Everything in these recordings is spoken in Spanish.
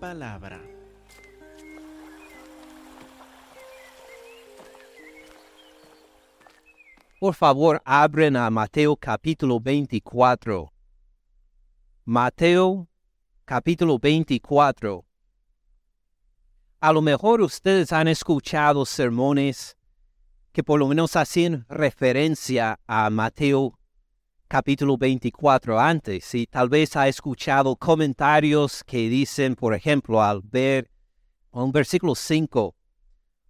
palabra. Por favor, abren a Mateo capítulo 24. Mateo capítulo 24. A lo mejor ustedes han escuchado sermones que por lo menos hacen referencia a Mateo capítulo 24 antes y tal vez ha escuchado comentarios que dicen, por ejemplo, al ver un versículo 5,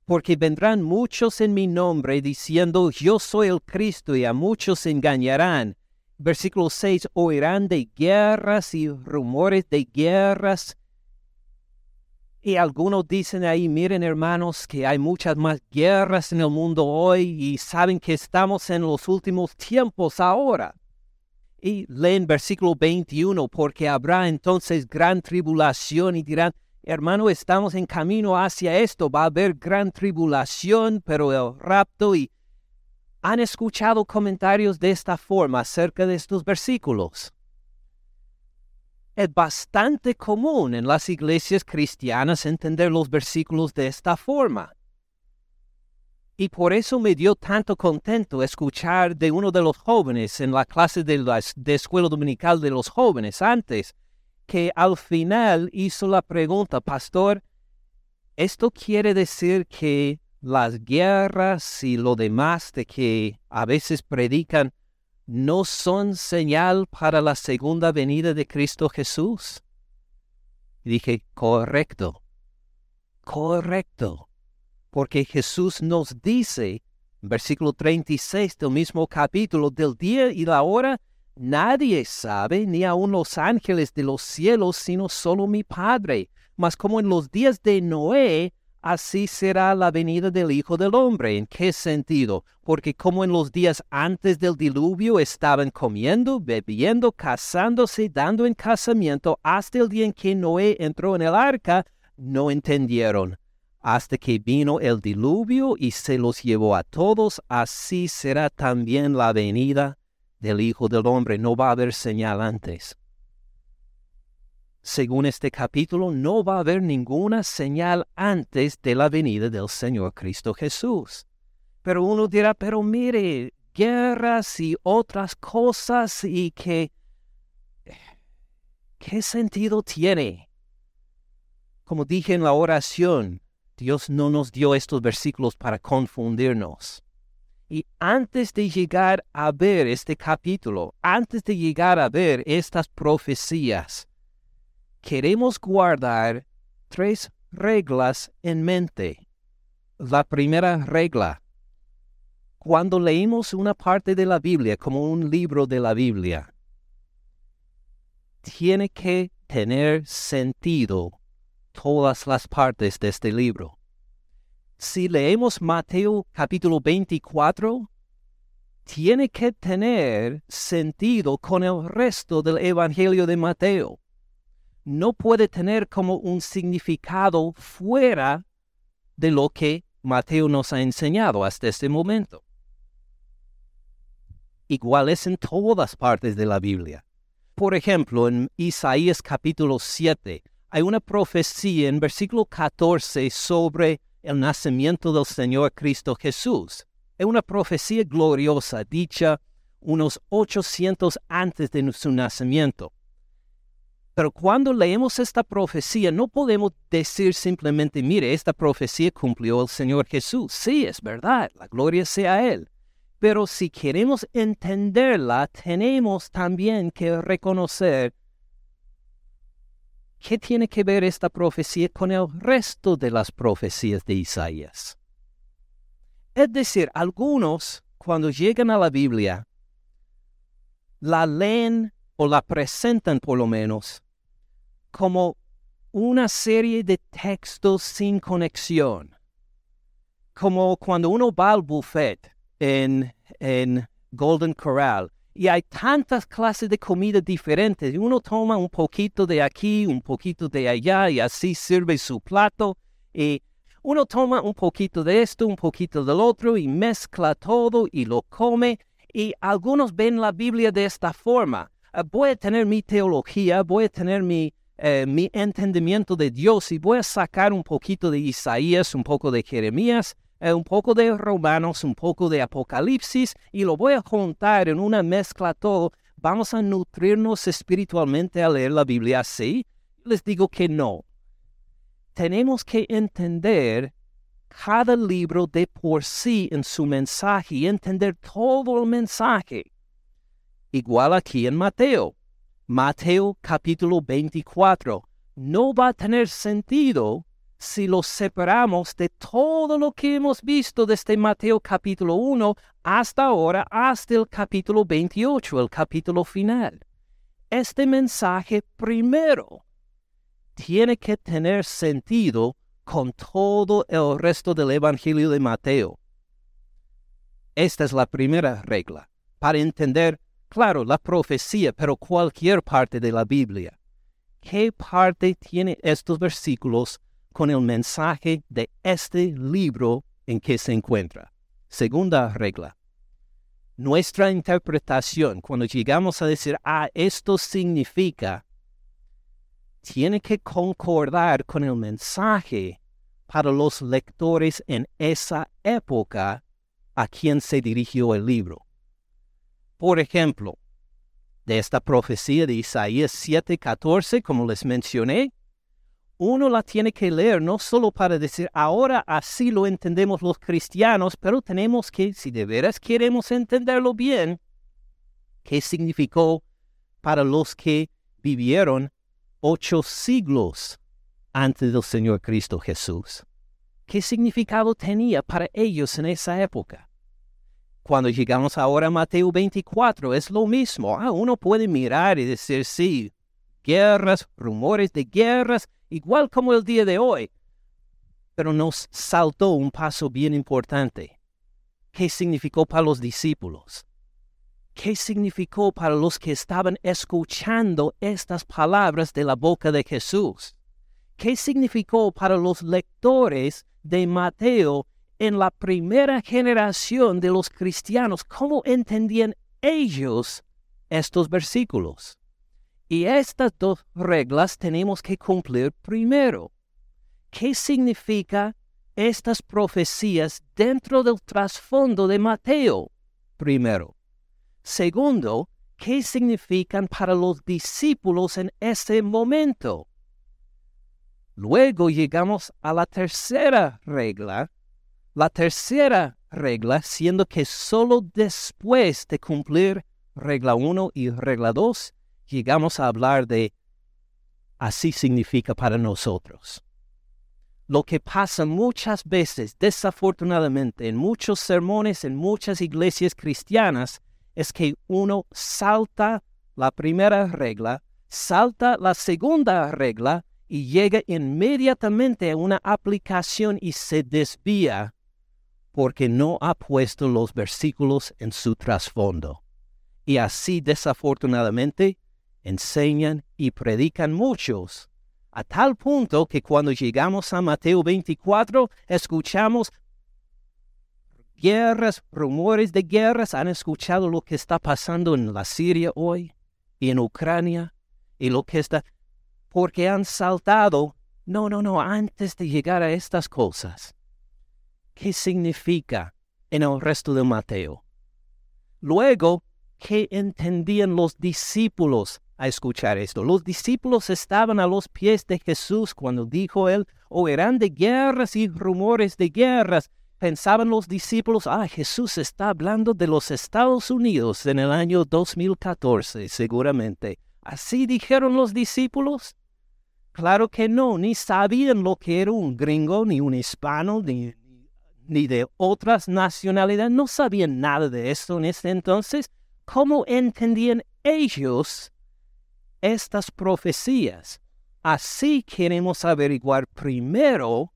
porque vendrán muchos en mi nombre diciendo, yo soy el Cristo, y a muchos engañarán. Versículo 6, oirán de guerras y rumores de guerras. Y algunos dicen ahí, miren hermanos, que hay muchas más guerras en el mundo hoy y saben que estamos en los últimos tiempos ahora. Y leen versículo 21, porque habrá entonces gran tribulación y dirán, hermano, estamos en camino hacia esto, va a haber gran tribulación, pero el rapto y han escuchado comentarios de esta forma acerca de estos versículos. Es bastante común en las iglesias cristianas entender los versículos de esta forma. Y por eso me dio tanto contento escuchar de uno de los jóvenes en la clase de la escuela dominical de los jóvenes antes, que al final hizo la pregunta, pastor, ¿esto quiere decir que las guerras y lo demás de que a veces predican no son señal para la segunda venida de Cristo Jesús? Y dije, correcto, correcto, porque Jesús nos dice, versículo 36 del mismo capítulo, del día y la hora Nadie sabe, ni aun los ángeles de los cielos, sino solo mi Padre. Mas como en los días de Noé, así será la venida del Hijo del Hombre. ¿En qué sentido? Porque como en los días antes del diluvio estaban comiendo, bebiendo, casándose, dando en casamiento, hasta el día en que Noé entró en el arca, no entendieron. Hasta que vino el diluvio y se los llevó a todos, así será también la venida del Hijo del Hombre. No va a haber señal antes. Según este capítulo, no va a haber ninguna señal antes de la venida del Señor Cristo Jesús. Pero uno dirá, pero mire, guerras y otras cosas y que... ¿Qué sentido tiene? Como dije en la oración, Dios no nos dio estos versículos para confundirnos. Y antes de llegar a ver este capítulo, antes de llegar a ver estas profecías, queremos guardar tres reglas en mente. La primera regla, cuando leemos una parte de la Biblia como un libro de la Biblia, tiene que tener sentido todas las partes de este libro si leemos Mateo capítulo 24, tiene que tener sentido con el resto del Evangelio de Mateo. No puede tener como un significado fuera de lo que Mateo nos ha enseñado hasta este momento. Igual es en todas partes de la Biblia. Por ejemplo, en Isaías capítulo 7 hay una profecía en versículo 14 sobre el nacimiento del Señor Cristo Jesús. Es una profecía gloriosa dicha unos 800 antes de su nacimiento. Pero cuando leemos esta profecía no podemos decir simplemente, mire, esta profecía cumplió el Señor Jesús. Sí, es verdad, la gloria sea a Él. Pero si queremos entenderla, tenemos también que reconocer ¿Qué tiene que ver esta profecía con el resto de las profecías de Isaías? Es decir, algunos, cuando llegan a la Biblia, la leen o la presentan por lo menos como una serie de textos sin conexión. Como cuando uno va al buffet en, en Golden Corral y hay tantas clases de comida diferentes. Uno toma un poquito de aquí, un poquito de allá y así sirve su plato. Y uno toma un poquito de esto, un poquito del otro y mezcla todo y lo come. Y algunos ven la Biblia de esta forma. Ah, voy a tener mi teología, voy a tener mi eh, mi entendimiento de Dios y voy a sacar un poquito de Isaías, un poco de Jeremías, un poco de Romanos, un poco de Apocalipsis y lo voy a juntar en una mezcla todo. Vamos a nutrirnos espiritualmente a leer la Biblia así. Les digo que no. Tenemos que entender cada libro de por sí en su mensaje y entender todo el mensaje. Igual aquí en Mateo. Mateo capítulo 24 no va a tener sentido si lo separamos de todo lo que hemos visto desde Mateo capítulo 1 hasta ahora, hasta el capítulo 28, el capítulo final. Este mensaje primero tiene que tener sentido con todo el resto del Evangelio de Mateo. Esta es la primera regla para entender Claro, la profecía, pero cualquier parte de la Biblia. ¿Qué parte tiene estos versículos con el mensaje de este libro en que se encuentra? Segunda regla. Nuestra interpretación, cuando llegamos a decir, ah, esto significa, tiene que concordar con el mensaje para los lectores en esa época a quien se dirigió el libro. Por ejemplo, de esta profecía de Isaías 7:14, como les mencioné, uno la tiene que leer no solo para decir, ahora así lo entendemos los cristianos, pero tenemos que, si de veras queremos entenderlo bien, qué significó para los que vivieron ocho siglos antes del Señor Cristo Jesús. ¿Qué significado tenía para ellos en esa época? Cuando llegamos ahora a Mateo 24, es lo mismo. Ah, uno puede mirar y decir, sí, guerras, rumores de guerras, igual como el día de hoy. Pero nos saltó un paso bien importante. ¿Qué significó para los discípulos? ¿Qué significó para los que estaban escuchando estas palabras de la boca de Jesús? ¿Qué significó para los lectores de Mateo en la primera generación de los cristianos, cómo entendían ellos estos versículos. Y estas dos reglas tenemos que cumplir primero. ¿Qué significa estas profecías dentro del trasfondo de Mateo? Primero. Segundo, ¿qué significan para los discípulos en ese momento? Luego llegamos a la tercera regla, la tercera regla, siendo que solo después de cumplir regla 1 y regla 2, llegamos a hablar de así significa para nosotros. Lo que pasa muchas veces, desafortunadamente, en muchos sermones, en muchas iglesias cristianas, es que uno salta la primera regla, salta la segunda regla y llega inmediatamente a una aplicación y se desvía porque no ha puesto los versículos en su trasfondo. Y así desafortunadamente enseñan y predican muchos, a tal punto que cuando llegamos a Mateo 24 escuchamos guerras, rumores de guerras, han escuchado lo que está pasando en la Siria hoy y en Ucrania y lo que está, porque han saltado, no, no, no, antes de llegar a estas cosas qué significa en el resto de Mateo. Luego, ¿qué entendían los discípulos a escuchar esto? Los discípulos estaban a los pies de Jesús cuando dijo él, oirán de guerras y rumores de guerras. Pensaban los discípulos, ah, Jesús está hablando de los Estados Unidos en el año 2014, seguramente. ¿Así dijeron los discípulos? Claro que no, ni sabían lo que era un gringo, ni un hispano, ni, ni de otras nacionalidades, no sabían nada de esto en ese entonces. ¿Cómo entendían ellos estas profecías? Así queremos averiguar primero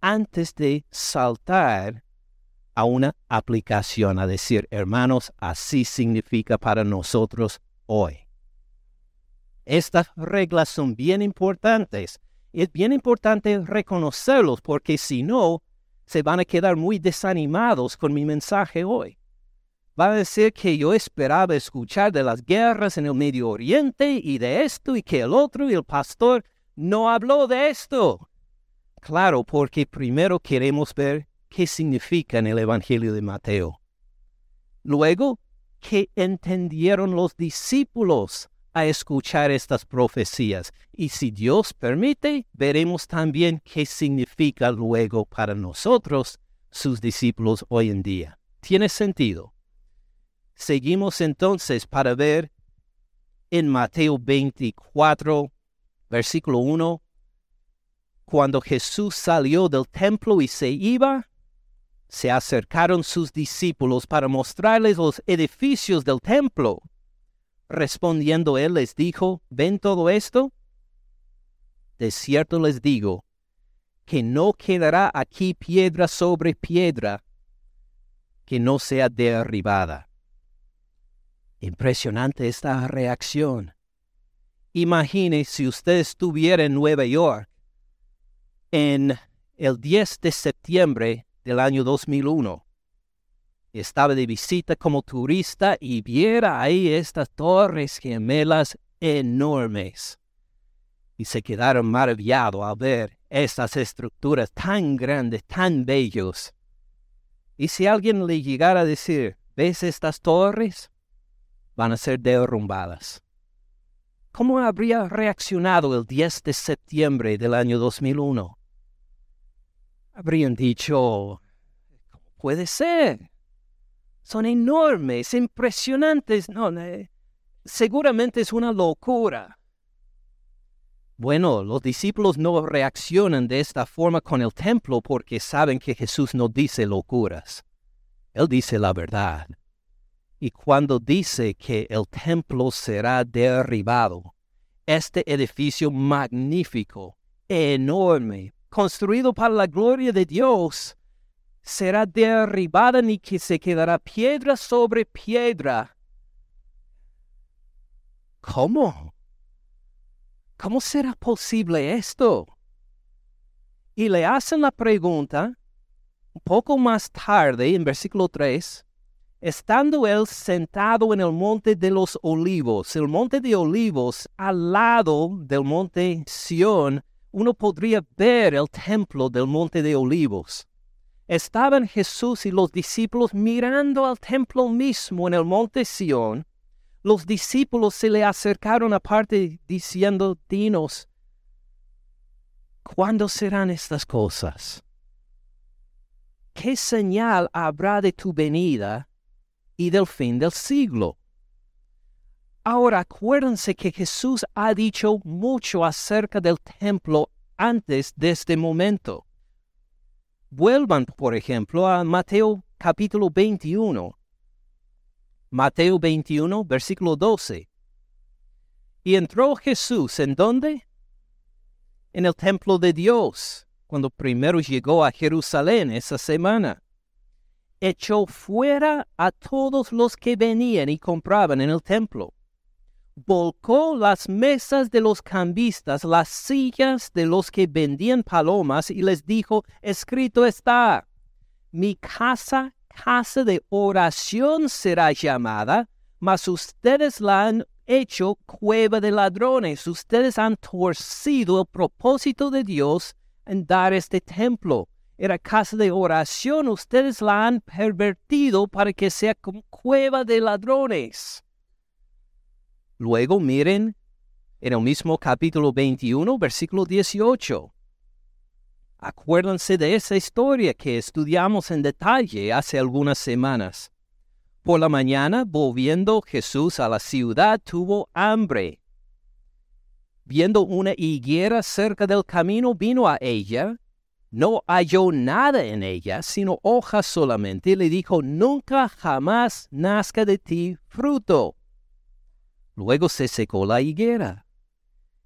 antes de saltar a una aplicación, a decir, hermanos, así significa para nosotros hoy. Estas reglas son bien importantes. Es bien importante reconocerlos porque si no, se van a quedar muy desanimados con mi mensaje hoy. Va a decir que yo esperaba escuchar de las guerras en el Medio Oriente y de esto y que el otro y el pastor no habló de esto. Claro, porque primero queremos ver qué significa en el Evangelio de Mateo. Luego, ¿qué entendieron los discípulos a escuchar estas profecías? Y si Dios permite, veremos también qué significa luego para nosotros, sus discípulos hoy en día. ¿Tiene sentido? Seguimos entonces para ver en Mateo 24, versículo 1, cuando Jesús salió del templo y se iba, se acercaron sus discípulos para mostrarles los edificios del templo. Respondiendo él les dijo, ¿ven todo esto? De cierto les digo, que no quedará aquí piedra sobre piedra que no sea derribada. Impresionante esta reacción. Imagine si usted estuviera en Nueva York en el 10 de septiembre del año 2001. Estaba de visita como turista y viera ahí estas torres gemelas enormes. Y se quedaron maravillados al ver estas estructuras tan grandes, tan bellos. Y si alguien le llegara a decir, ¿ves estas torres? Van a ser derrumbadas. ¿Cómo habría reaccionado el 10 de septiembre del año 2001? Habrían dicho, ¿cómo puede ser? Son enormes, impresionantes. No, seguramente es una locura. Bueno, los discípulos no reaccionan de esta forma con el templo porque saben que Jesús no dice locuras. Él dice la verdad. Y cuando dice que el templo será derribado, este edificio magnífico, enorme, construido para la gloria de Dios, será derribada ni que se quedará piedra sobre piedra. ¿Cómo? ¿Cómo será posible esto? Y le hacen la pregunta un poco más tarde, en versículo 3, estando él sentado en el monte de los olivos, el monte de olivos al lado del monte Sión, uno podría ver el templo del monte de olivos. Estaban Jesús y los discípulos mirando al templo mismo en el monte Sión. Los discípulos se le acercaron aparte diciendo, dinos, ¿cuándo serán estas cosas? ¿Qué señal habrá de tu venida y del fin del siglo. Ahora acuérdense que Jesús ha dicho mucho acerca del templo antes de este momento. Vuelvan, por ejemplo, a Mateo capítulo 21. Mateo 21, versículo 12. Y entró Jesús en dónde? En el templo de Dios, cuando primero llegó a Jerusalén esa semana echó fuera a todos los que venían y compraban en el templo. Volcó las mesas de los cambistas, las sillas de los que vendían palomas y les dijo, escrito está, mi casa, casa de oración será llamada, mas ustedes la han hecho cueva de ladrones, ustedes han torcido el propósito de Dios en dar este templo era casa de oración, ustedes la han pervertido para que sea como cueva de ladrones. Luego miren en el mismo capítulo 21, versículo 18. Acuérdense de esa historia que estudiamos en detalle hace algunas semanas. Por la mañana, volviendo Jesús a la ciudad, tuvo hambre. Viendo una higuera cerca del camino, vino a ella no halló nada en ella, sino hojas solamente, y le dijo, nunca jamás nazca de ti fruto. Luego se secó la higuera.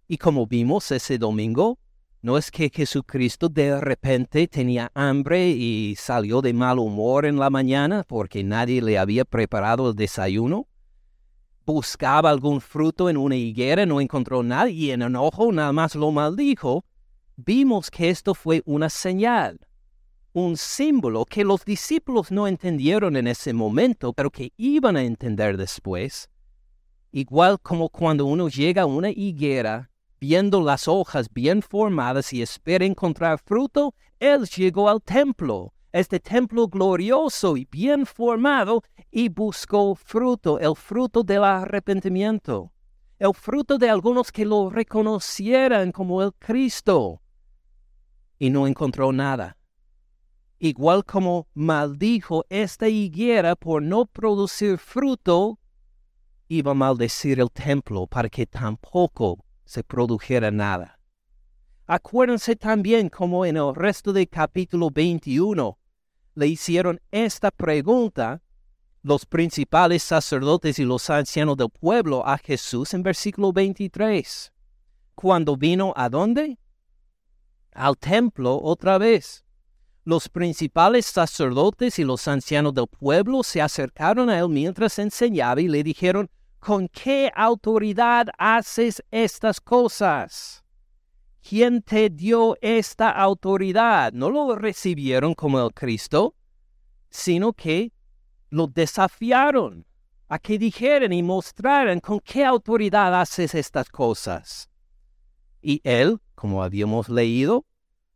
Y como vimos ese domingo, no es que Jesucristo de repente tenía hambre y salió de mal humor en la mañana porque nadie le había preparado el desayuno. Buscaba algún fruto en una higuera, no encontró nada y en enojo nada más lo maldijo vimos que esto fue una señal. un símbolo que los discípulos no entendieron en ese momento, pero que iban a entender después. Igual como cuando uno llega a una higuera, viendo las hojas bien formadas y espera encontrar fruto, él llegó al templo, este templo glorioso y bien formado, y buscó fruto, el fruto del arrepentimiento, el fruto de algunos que lo reconocieran como el Cristo. Y no encontró nada igual como maldijo esta higuera por no producir fruto, iba a maldecir el templo para que tampoco se produjera nada. Acuérdense también como en el resto del capítulo 21 le hicieron esta pregunta los principales sacerdotes y los ancianos del pueblo a Jesús en versículo 23. Cuando vino a dónde? Al templo otra vez. Los principales sacerdotes y los ancianos del pueblo se acercaron a él mientras enseñaba y le dijeron, ¿con qué autoridad haces estas cosas? ¿Quién te dio esta autoridad? No lo recibieron como el Cristo, sino que lo desafiaron a que dijeran y mostraran con qué autoridad haces estas cosas. Y él, como habíamos leído,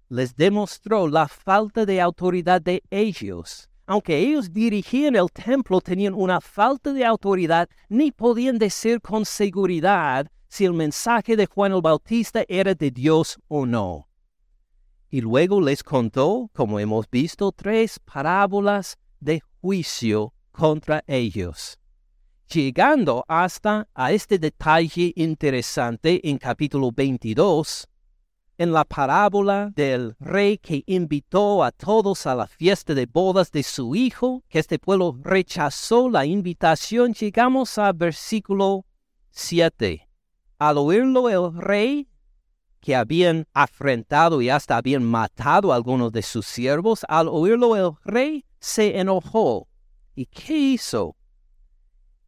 les demostró la falta de autoridad de ellos. Aunque ellos dirigían el templo, tenían una falta de autoridad, ni podían decir con seguridad si el mensaje de Juan el Bautista era de Dios o no. Y luego les contó, como hemos visto, tres parábolas de juicio contra ellos, llegando hasta a este detalle interesante en capítulo 22, en la parábola del rey que invitó a todos a la fiesta de bodas de su hijo, que este pueblo rechazó la invitación, llegamos al versículo 7. Al oírlo el rey, que habían afrentado y hasta habían matado a algunos de sus siervos, al oírlo el rey se enojó. ¿Y qué hizo?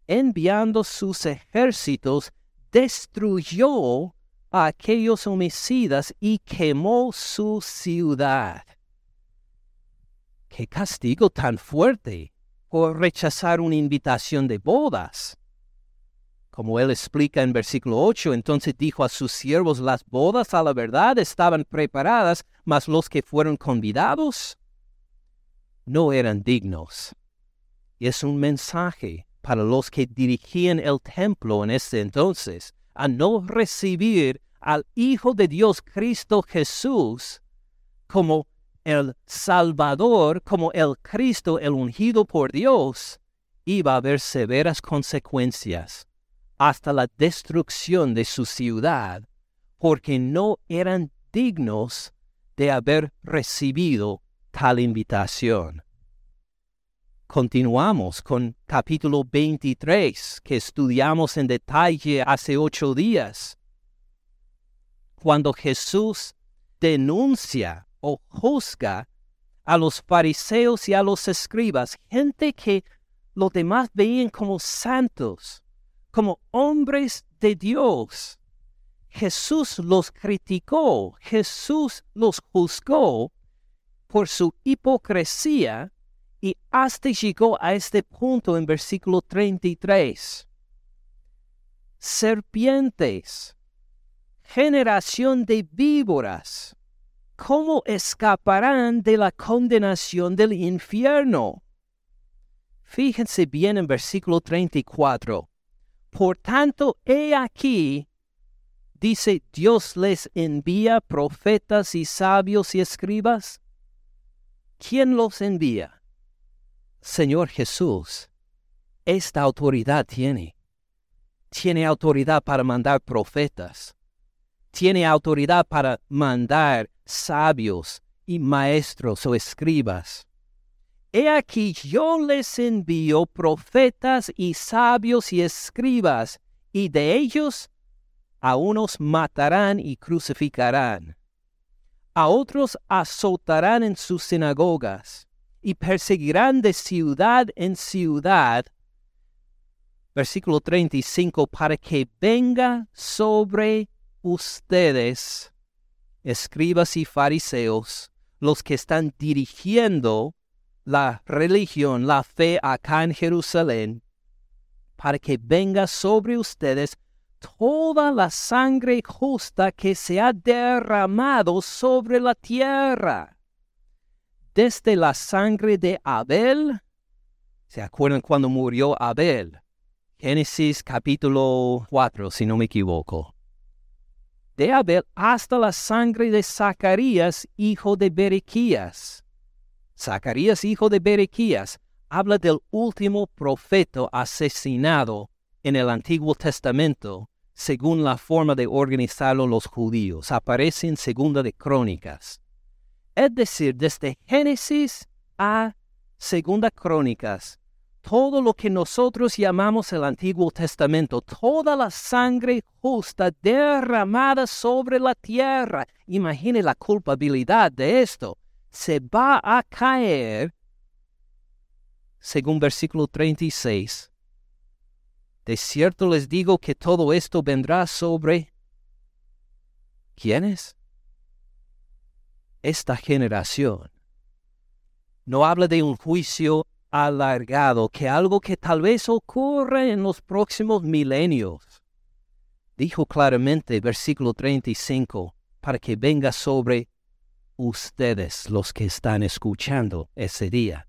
Enviando sus ejércitos, destruyó a aquellos homicidas y quemó su ciudad. ¡Qué castigo tan fuerte por rechazar una invitación de bodas! Como él explica en versículo 8, entonces dijo a sus siervos, las bodas a la verdad estaban preparadas, mas los que fueron convidados no eran dignos. Es un mensaje para los que dirigían el templo en ese entonces, a no recibir al Hijo de Dios Cristo Jesús como el Salvador, como el Cristo, el ungido por Dios, iba a haber severas consecuencias hasta la destrucción de su ciudad, porque no eran dignos de haber recibido tal invitación. Continuamos con capítulo 23 que estudiamos en detalle hace ocho días cuando Jesús denuncia o juzga a los fariseos y a los escribas, gente que los demás veían como santos, como hombres de Dios. Jesús los criticó, Jesús los juzgó por su hipocresía y hasta llegó a este punto en versículo 33. Serpientes, generación de víboras, ¿cómo escaparán de la condenación del infierno? Fíjense bien en versículo 34. Por tanto, he aquí, dice, Dios les envía profetas y sabios y escribas. ¿Quién los envía? Señor Jesús. Esta autoridad tiene. Tiene autoridad para mandar profetas tiene autoridad para mandar sabios y maestros o escribas. He aquí yo les envío profetas y sabios y escribas, y de ellos a unos matarán y crucificarán, a otros azotarán en sus sinagogas, y perseguirán de ciudad en ciudad. Versículo 35, para que venga sobre ustedes, escribas y fariseos, los que están dirigiendo la religión, la fe acá en Jerusalén, para que venga sobre ustedes toda la sangre justa que se ha derramado sobre la tierra. Desde la sangre de Abel, ¿se acuerdan cuando murió Abel? Génesis capítulo 4, si no me equivoco. De Abel hasta la sangre de Zacarías, hijo de Berequías. Zacarías, hijo de Berequías, habla del último profeta asesinado en el Antiguo Testamento, según la forma de organizarlo los judíos. Aparece en Segunda de Crónicas. Es decir, desde Génesis a Segunda Crónicas, todo lo que nosotros llamamos el Antiguo Testamento, toda la sangre justa derramada sobre la tierra. Imagine la culpabilidad de esto. Se va a caer, según versículo 36. De cierto les digo que todo esto vendrá sobre... ¿Quiénes? Esta generación. No habla de un juicio alargado que algo que tal vez ocurra en los próximos milenios. Dijo claramente, versículo 35, para que venga sobre ustedes los que están escuchando ese día.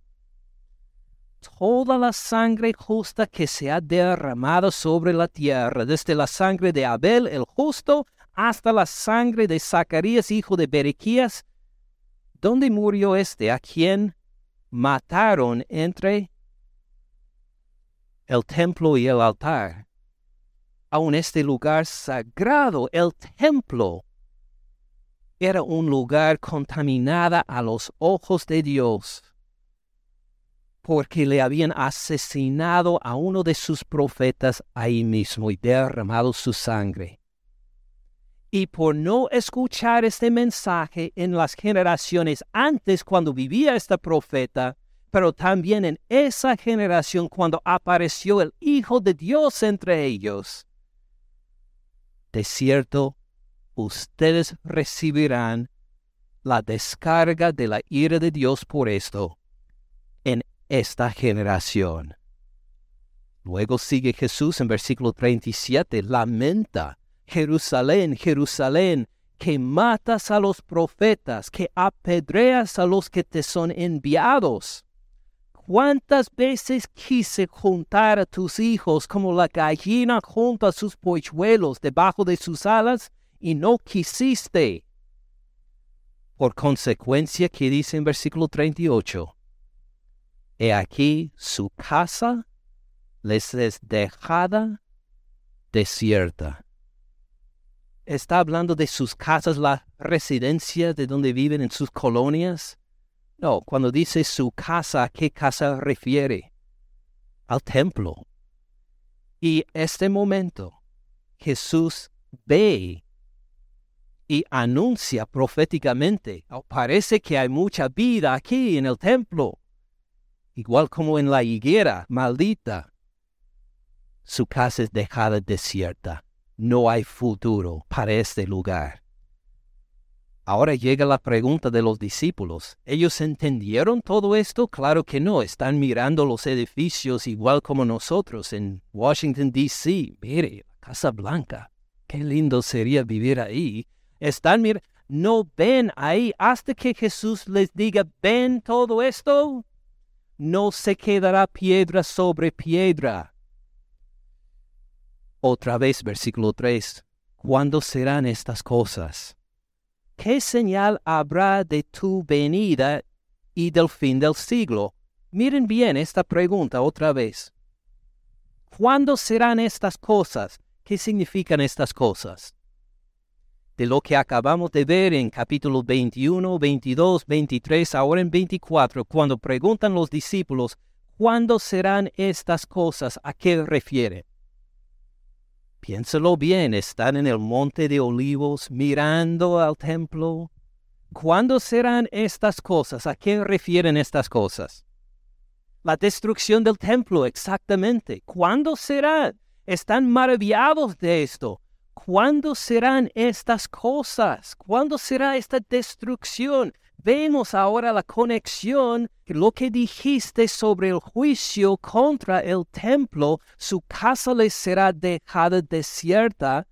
Toda la sangre justa que se ha derramado sobre la tierra, desde la sangre de Abel el justo hasta la sangre de Zacarías, hijo de Berequías, ¿dónde murió este? ¿A quién mataron entre el templo y el altar. Aun este lugar sagrado, el templo, era un lugar contaminado a los ojos de Dios, porque le habían asesinado a uno de sus profetas ahí mismo y derramado su sangre y por no escuchar este mensaje en las generaciones antes cuando vivía este profeta, pero también en esa generación cuando apareció el Hijo de Dios entre ellos. De cierto, ustedes recibirán la descarga de la ira de Dios por esto en esta generación. Luego sigue Jesús en versículo 37, lamenta Jerusalén, Jerusalén, que matas a los profetas, que apedreas a los que te son enviados. ¿Cuántas veces quise juntar a tus hijos como la gallina junta a sus polluelos debajo de sus alas y no quisiste? Por consecuencia, que dice en versículo 38, He aquí su casa les es dejada desierta está hablando de sus casas, la residencia de donde viven en sus colonias? No, cuando dice su casa, ¿a qué casa refiere? Al templo. Y este momento, Jesús ve y anuncia proféticamente, oh, parece que hay mucha vida aquí en el templo, igual como en la higuera maldita. Su casa es dejada desierta no hay futuro para este lugar. Ahora llega la pregunta de los discípulos. ¿Ellos entendieron todo esto? Claro que no. Están mirando los edificios igual como nosotros en Washington, D.C. Mire, Casa Blanca. Qué lindo sería vivir ahí. Están mirando. ¿No ven ahí hasta que Jesús les diga, ven todo esto? No se quedará piedra sobre piedra otra vez, versículo 3. ¿Cuándo serán estas cosas? ¿Qué señal habrá de tu venida y del fin del siglo? Miren bien esta pregunta otra vez. ¿Cuándo serán estas cosas? ¿Qué significan estas cosas? De lo que acabamos de ver en capítulo 21, 22, 23, ahora en 24, cuando preguntan los discípulos, ¿cuándo serán estas cosas? ¿A qué refiere? Piénsalo bien, están en el monte de olivos mirando al templo. ¿Cuándo serán estas cosas? ¿A qué refieren estas cosas? La destrucción del templo, exactamente. ¿Cuándo será? Están maravillados de esto. ¿Cuándo serán estas cosas? ¿Cuándo será esta destrucción? Vemos ahora la conexión, lo que dijiste sobre el juicio contra el templo, su casa les será dejada desierta.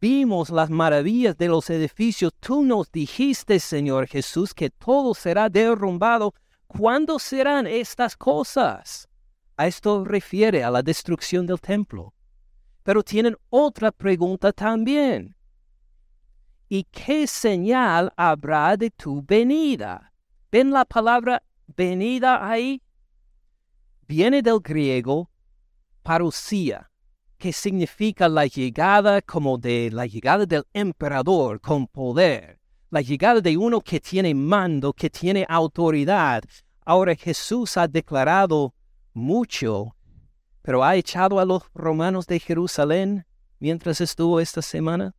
Vimos las maravillas de los edificios. Tú nos dijiste, Señor Jesús, que todo será derrumbado. ¿Cuándo serán estas cosas? A esto refiere a la destrucción del templo. Pero tienen otra pregunta también. ¿Y qué señal habrá de tu venida? ¿Ven la palabra venida ahí? Viene del griego parousia, que significa la llegada como de la llegada del emperador con poder, la llegada de uno que tiene mando, que tiene autoridad. Ahora Jesús ha declarado mucho, pero ha echado a los romanos de Jerusalén mientras estuvo esta semana?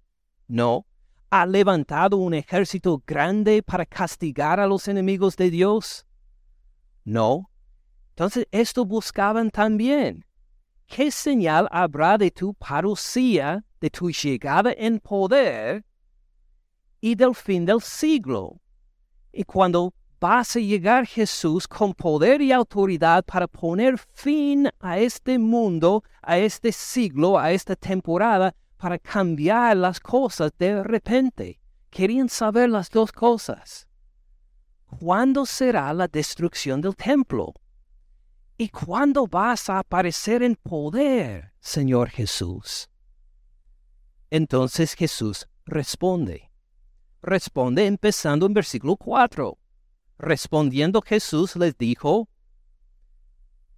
No. ¿Ha levantado un ejército grande para castigar a los enemigos de Dios? No. Entonces esto buscaban también. ¿Qué señal habrá de tu parucía, de tu llegada en poder y del fin del siglo? Y cuando vas a llegar Jesús con poder y autoridad para poner fin a este mundo, a este siglo, a esta temporada, para cambiar las cosas de repente. Querían saber las dos cosas. ¿Cuándo será la destrucción del templo? ¿Y cuándo vas a aparecer en poder, Señor Jesús? Entonces Jesús responde. Responde empezando en versículo 4. Respondiendo Jesús les dijo,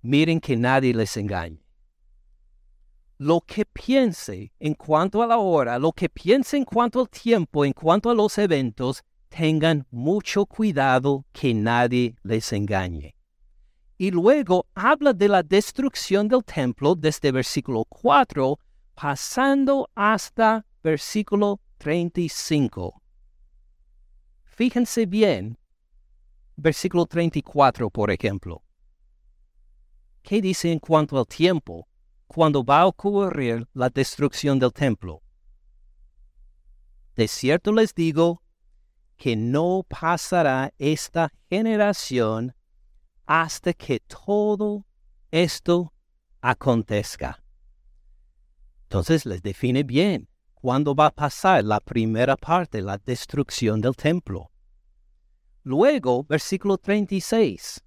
miren que nadie les engañe. Lo que piense en cuanto a la hora, lo que piense en cuanto al tiempo, en cuanto a los eventos, tengan mucho cuidado que nadie les engañe. Y luego habla de la destrucción del templo desde versículo 4, pasando hasta versículo 35. Fíjense bien Versículo 34, por ejemplo. ¿Qué dice en cuanto al tiempo cuando va a ocurrir la destrucción del templo? De cierto les digo que no pasará esta generación hasta que todo esto acontezca. Entonces les define bien cuándo va a pasar la primera parte, la destrucción del templo. Luego, versículo 36.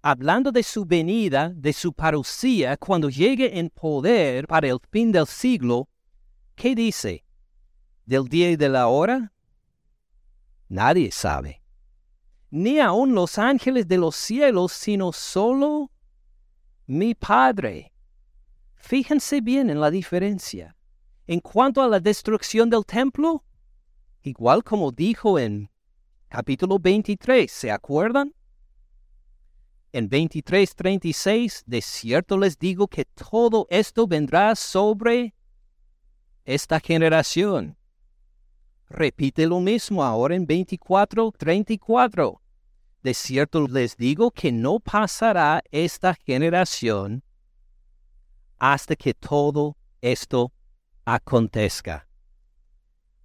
Hablando de su venida, de su parucía, cuando llegue en poder para el fin del siglo, ¿qué dice? ¿Del día y de la hora? Nadie sabe. Ni aun los ángeles de los cielos, sino solo mi Padre. Fíjense bien en la diferencia. En cuanto a la destrucción del templo, igual como dijo en capítulo 23, ¿se acuerdan? En 23:36, de cierto les digo que todo esto vendrá sobre esta generación. Repite lo mismo ahora en 24:34. De cierto les digo que no pasará esta generación hasta que todo esto acontezca.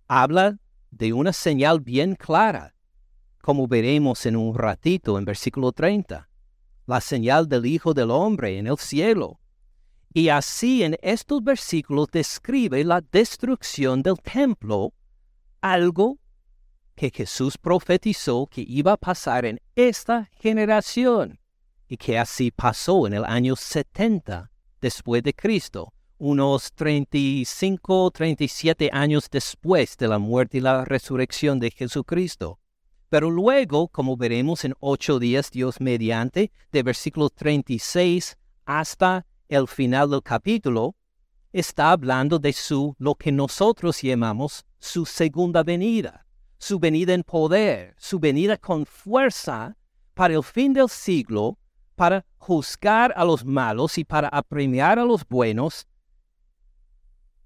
Habla de una señal bien clara como veremos en un ratito en versículo 30, la señal del Hijo del Hombre en el cielo. Y así en estos versículos describe la destrucción del templo, algo que Jesús profetizó que iba a pasar en esta generación y que así pasó en el año 70 después de Cristo, unos 35, 37 años después de la muerte y la resurrección de Jesucristo. Pero luego, como veremos en ocho días, Dios mediante, de versículo 36 hasta el final del capítulo, está hablando de su, lo que nosotros llamamos su segunda venida, su venida en poder, su venida con fuerza para el fin del siglo, para juzgar a los malos y para apremiar a los buenos.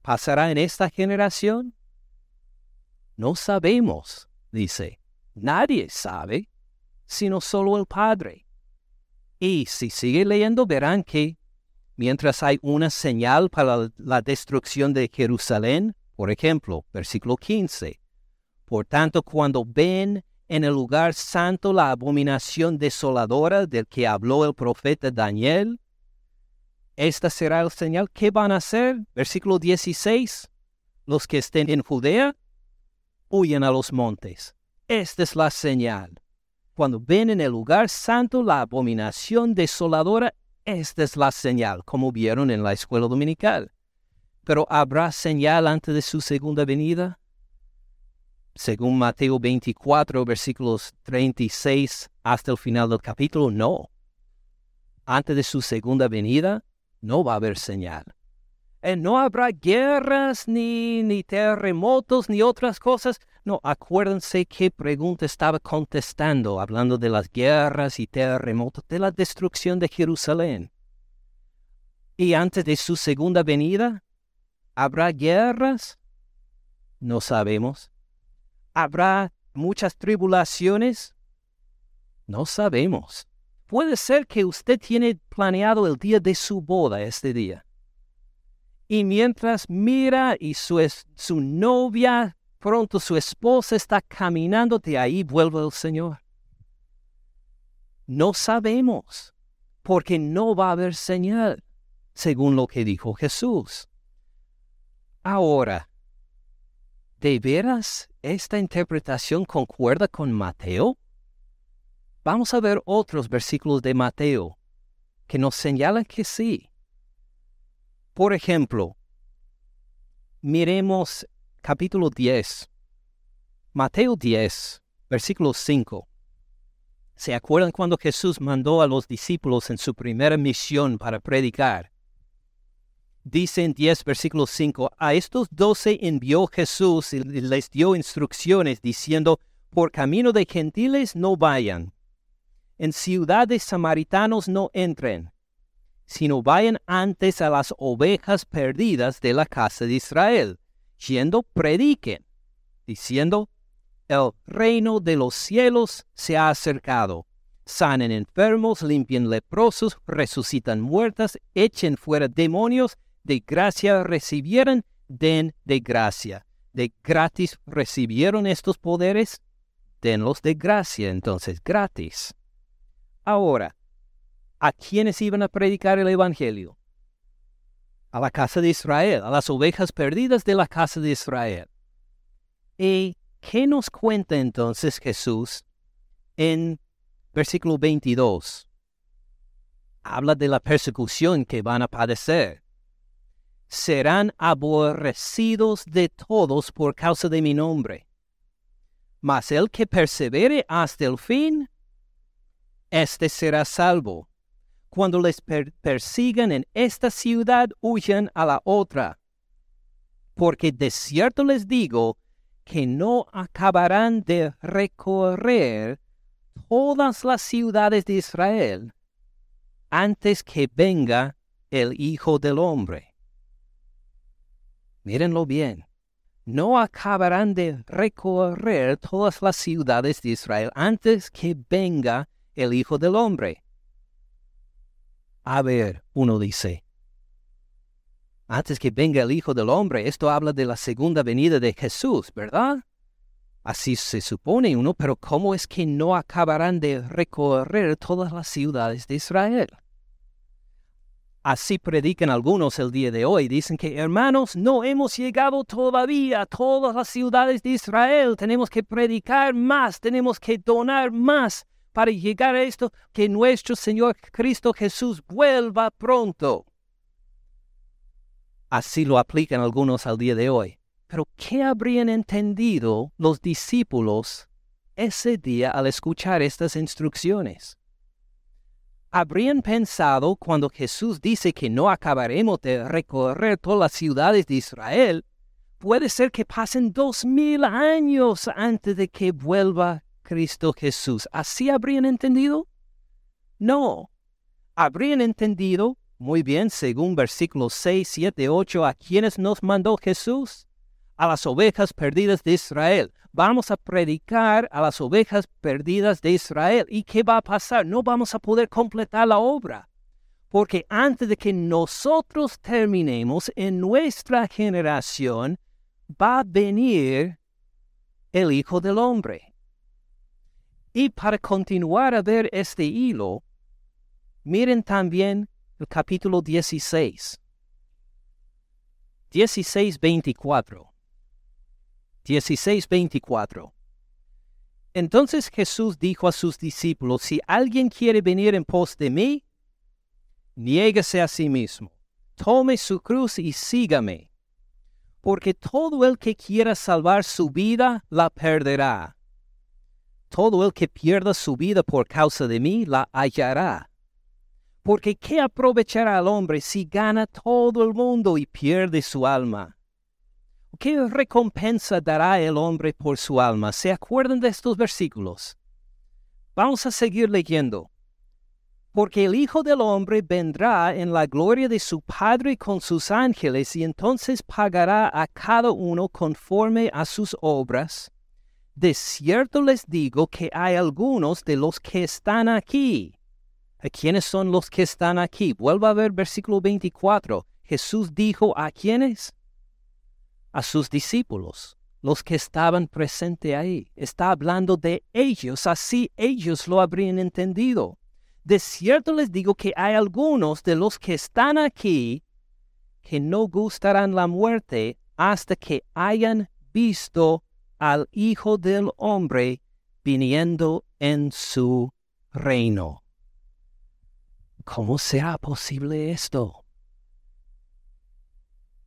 ¿Pasará en esta generación? No sabemos, dice. Nadie sabe, sino solo el Padre. Y si sigue leyendo verán que mientras hay una señal para la destrucción de Jerusalén, por ejemplo, versículo 15, por tanto cuando ven en el lugar santo la abominación desoladora del que habló el profeta Daniel. Esta será el señal. ¿Qué van a hacer? Versículo 16. Los que estén en Judea, huyen a los montes. Esta es la señal. Cuando ven en el lugar santo la abominación desoladora, esta es la señal, como vieron en la escuela dominical. Pero ¿habrá señal antes de su segunda venida? según Mateo 24, versículos 36 hasta el final del capítulo, no. Antes de su segunda venida, no va a haber señal. Eh, no habrá guerras, ni, terremotos, ni otras cosas. No, acuérdense qué pregunta estaba contestando, hablando de las guerras y terremotos, de la destrucción de Jerusalén. Y antes de su segunda venida, ¿habrá guerras? No sabemos. ¿Habrá muchas tribulaciones? No sabemos. Puede ser que usted tiene planeado el día de su boda este día. Y mientras mira y su, su novia, pronto su esposa está caminando, de ahí vuelve el Señor. No sabemos, porque no va a haber señal, según lo que dijo Jesús. Ahora, ¿De veras esta interpretación concuerda con Mateo? Vamos a ver otros versículos de Mateo que nos señalan que sí. Por ejemplo, miremos capítulo 10. Mateo 10, versículo 5. ¿Se acuerdan cuando Jesús mandó a los discípulos en su primera misión para predicar? dice en 10 versículo 5, a estos doce envió Jesús y les dio instrucciones diciendo, por camino de gentiles no vayan, en ciudades samaritanos no entren, sino vayan antes a las ovejas perdidas de la casa de Israel, yendo prediquen, diciendo, el reino de los cielos se ha acercado. Sanen enfermos, limpien leprosos, resucitan muertas, echen fuera demonios, de gracia recibieron, den de gracia. De gratis recibieron estos poderes, denlos de gracia, entonces gratis. Ahora, ¿a quiénes iban a predicar el Evangelio? A la casa de Israel, a las ovejas perdidas de la casa de Israel. ¿Y qué nos cuenta entonces Jesús en versículo 22? Habla de la persecución que van a padecer serán aborrecidos de todos por causa de mi nombre. Mas el que persevere hasta el fin, éste será salvo. Cuando les persigan en esta ciudad, huyan a la otra. Porque de cierto les digo que no acabarán de recorrer todas las ciudades de Israel antes que venga el Hijo del Hombre mírenlo bien, no acabarán de recorrer todas las ciudades de Israel antes que venga el Hijo del Hombre. A ver, uno dice, antes que venga el Hijo del Hombre, esto habla de la segunda venida de Jesús, ¿verdad? Así se supone uno, pero ¿cómo es que no acabarán de recorrer todas las ciudades de Israel? Así predican algunos el día de hoy. Dicen que, hermanos, no hemos llegado todavía a todas las ciudades de Israel. Tenemos que predicar más, tenemos que donar más para llegar a esto, que nuestro Señor Cristo Jesús vuelva pronto. Así lo aplican algunos al día de hoy. Pero ¿qué habrían entendido los discípulos ese día al escuchar estas instrucciones? habrían pensado cuando Jesús dice que no acabaremos de recorrer todas las ciudades de Israel, puede ser que pasen dos mil años antes de que vuelva Cristo Jesús. ¿Así habrían entendido? No. Habrían entendido, muy bien, según versículos 6, 7, 8, a quienes nos mandó Jesús, a las ovejas perdidas de Israel vamos a predicar a las ovejas perdidas de Israel. ¿Y qué va a pasar? No vamos a poder completar la obra. Porque antes de que nosotros terminemos en nuestra generación, va a venir el Hijo del Hombre. Y para continuar a ver este hilo, miren también el capítulo 16. 16, 24. 16, 24. Entonces Jesús dijo a sus discípulos, si alguien quiere venir en pos de mí, niéguese a sí mismo, tome su cruz y sígame, porque todo el que quiera salvar su vida la perderá. Todo el que pierda su vida por causa de mí la hallará. Porque ¿qué aprovechará al hombre si gana todo el mundo y pierde su alma? ¿Qué recompensa dará el hombre por su alma? ¿Se acuerdan de estos versículos? Vamos a seguir leyendo. Porque el Hijo del Hombre vendrá en la gloria de su Padre con sus ángeles y entonces pagará a cada uno conforme a sus obras. De cierto les digo que hay algunos de los que están aquí. ¿A quiénes son los que están aquí? Vuelva a ver versículo 24. Jesús dijo a quiénes? a sus discípulos, los que estaban presentes ahí. Está hablando de ellos, así ellos lo habrían entendido. De cierto les digo que hay algunos de los que están aquí que no gustarán la muerte hasta que hayan visto al Hijo del Hombre viniendo en su reino. ¿Cómo será posible esto?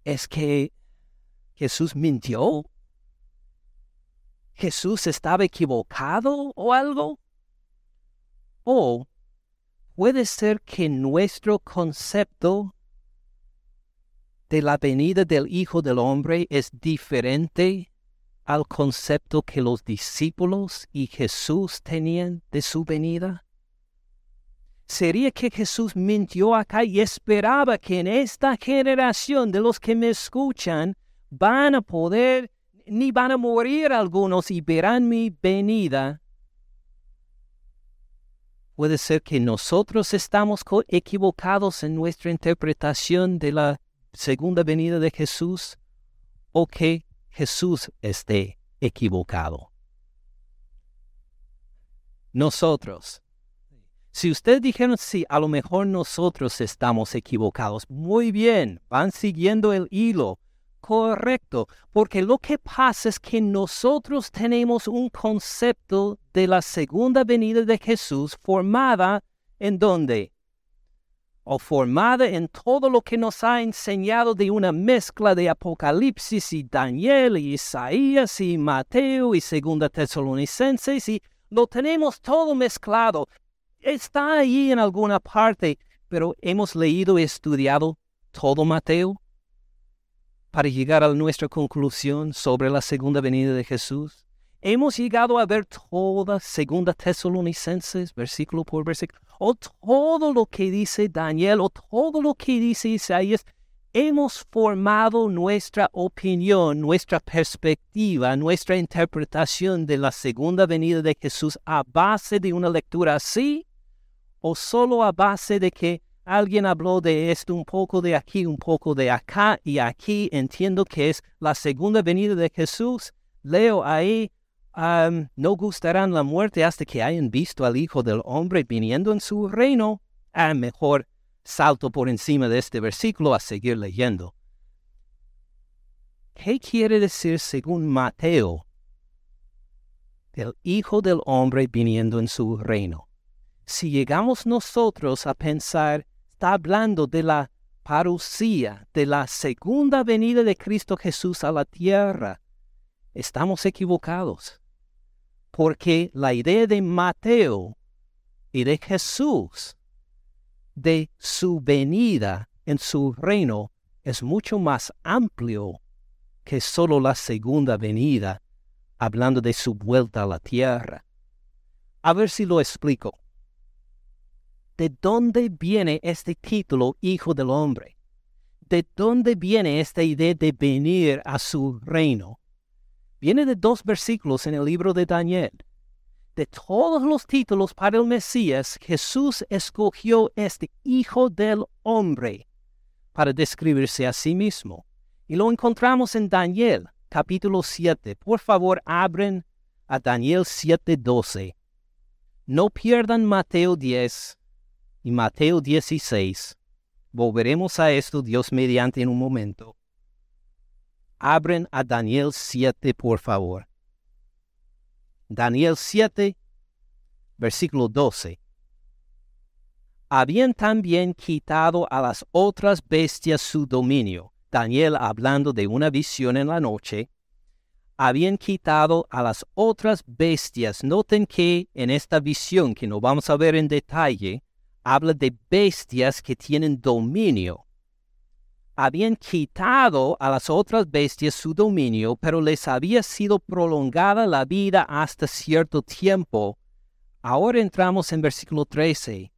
Es que Jesús mintió? ¿Jesús estaba equivocado o algo? ¿O puede ser que nuestro concepto de la venida del Hijo del Hombre es diferente al concepto que los discípulos y Jesús tenían de su venida? ¿Sería que Jesús mintió acá y esperaba que en esta generación de los que me escuchan van a poder, ni van a morir algunos y verán mi venida. Puede ser que nosotros estamos equivocados en nuestra interpretación de la segunda venida de Jesús o que Jesús esté equivocado. Nosotros. Si ustedes dijeron, sí, a lo mejor nosotros estamos equivocados, muy bien, van siguiendo el hilo correcto, porque lo que pasa es que nosotros tenemos un concepto de la segunda venida de Jesús formada en dónde? O formada en todo lo que nos ha enseñado de una mezcla de Apocalipsis y Daniel y Isaías y Mateo y Segunda Tesalonicenses y lo tenemos todo mezclado. Está ahí en alguna parte, pero hemos leído y estudiado todo Mateo para llegar a nuestra conclusión sobre la segunda venida de Jesús? Hemos llegado a ver toda segunda tesalonicenses, versículo por versículo, o todo lo que dice Daniel, o todo lo que dice Isaías. Hemos formado nuestra opinión, nuestra perspectiva, nuestra interpretación de la segunda venida de Jesús a base de una lectura así, o solo a base de que Alguien habló de esto un poco de aquí, un poco de acá y aquí. Entiendo que es la segunda venida de Jesús. Leo ahí, no gustarán la muerte hasta que hayan visto al Hijo del Hombre viniendo en su reino. A mejor salto por encima de este versículo a seguir leyendo. ¿Qué quiere decir según Mateo? El Hijo del Hombre viniendo en su reino. Si llegamos nosotros a pensar está hablando de la parucía, de la segunda venida de Cristo Jesús a la tierra, estamos equivocados. Porque la idea de Mateo y de Jesús, de su venida en su reino, es mucho más amplio que solo la segunda venida, hablando de su vuelta a la tierra. A ver si lo explico. ¿De dónde viene este título Hijo del Hombre? ¿De dónde viene esta idea de venir a su reino? Viene de dos versículos en el libro de Daniel. De todos los títulos para el Mesías, Jesús escogió este Hijo del Hombre para describirse a sí mismo. Y lo encontramos en Daniel, capítulo 7. Por favor, abren a Daniel 7:12. No pierdan Mateo 10 y Mateo 16. Volveremos a esto Dios mediante en un momento. Abren a Daniel 7, por favor. Daniel 7, versículo 12. Habían también quitado a las otras bestias su dominio. Daniel hablando de una visión en la noche. Habían quitado a las otras bestias. Noten que en esta visión, que no vamos a ver en detalle, habla de bestias que tienen dominio. Habían quitado a las otras bestias su dominio, pero les había sido prolongada la vida hasta cierto tiempo. Ahora entramos en versículo 13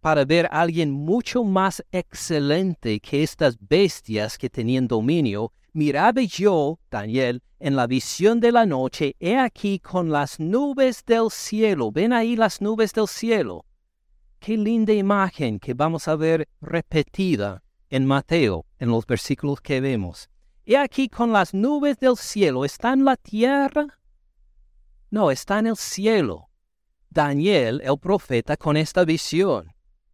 para ver a alguien mucho más excelente que estas bestias que tenían dominio, miraba yo, Daniel, en la visión de la noche, he aquí con las nubes del cielo. Ven ahí las nubes del cielo. Qué linda imagen que vamos a ver repetida en Mateo, en los versículos que vemos. He aquí con las nubes del cielo. ¿Está en la tierra? No, está en el cielo. Daniel, el profeta, con esta visión.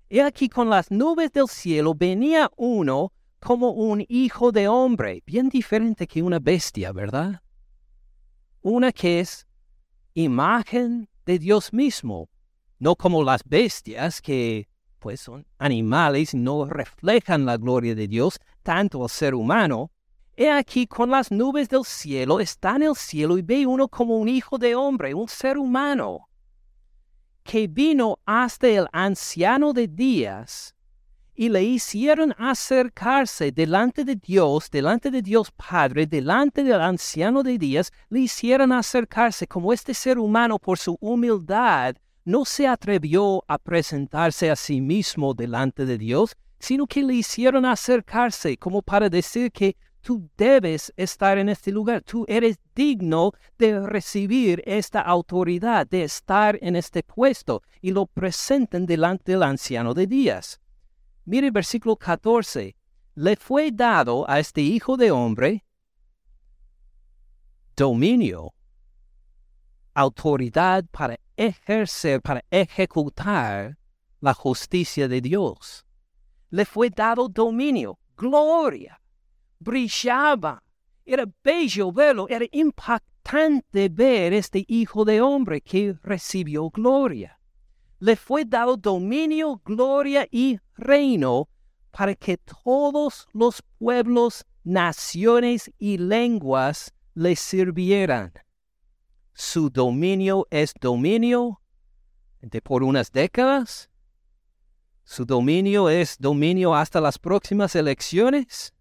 He aquí con las nubes del cielo venía uno como un hijo de hombre, bien diferente que una bestia, ¿verdad? Una que es imagen de Dios mismo, no como las bestias que pues son animales no reflejan la gloria de Dios, tanto al ser humano. He aquí con las nubes del cielo, está en el cielo y ve uno como un hijo de hombre, un ser humano que vino hasta el anciano de días y le hicieron acercarse delante de Dios, delante de Dios Padre, delante del anciano de días, le hicieron acercarse como este ser humano por su humildad no se atrevió a presentarse a sí mismo delante de Dios, sino que le hicieron acercarse como para decir que tú debes estar en este lugar, tú eres digno de recibir esta autoridad, de estar en este puesto, y lo presenten delante del anciano de días. Mire versículo 14. Le fue dado a este hijo de hombre dominio, autoridad para ejercer, para ejecutar la justicia de Dios. Le fue dado dominio, gloria, brillaba. Era bello verlo, era impactante ver este Hijo de Hombre que recibió gloria. Le fue dado dominio, gloria y reino para que todos los pueblos, naciones y lenguas le sirvieran. Su dominio es dominio de por unas décadas. Su dominio es dominio hasta las próximas elecciones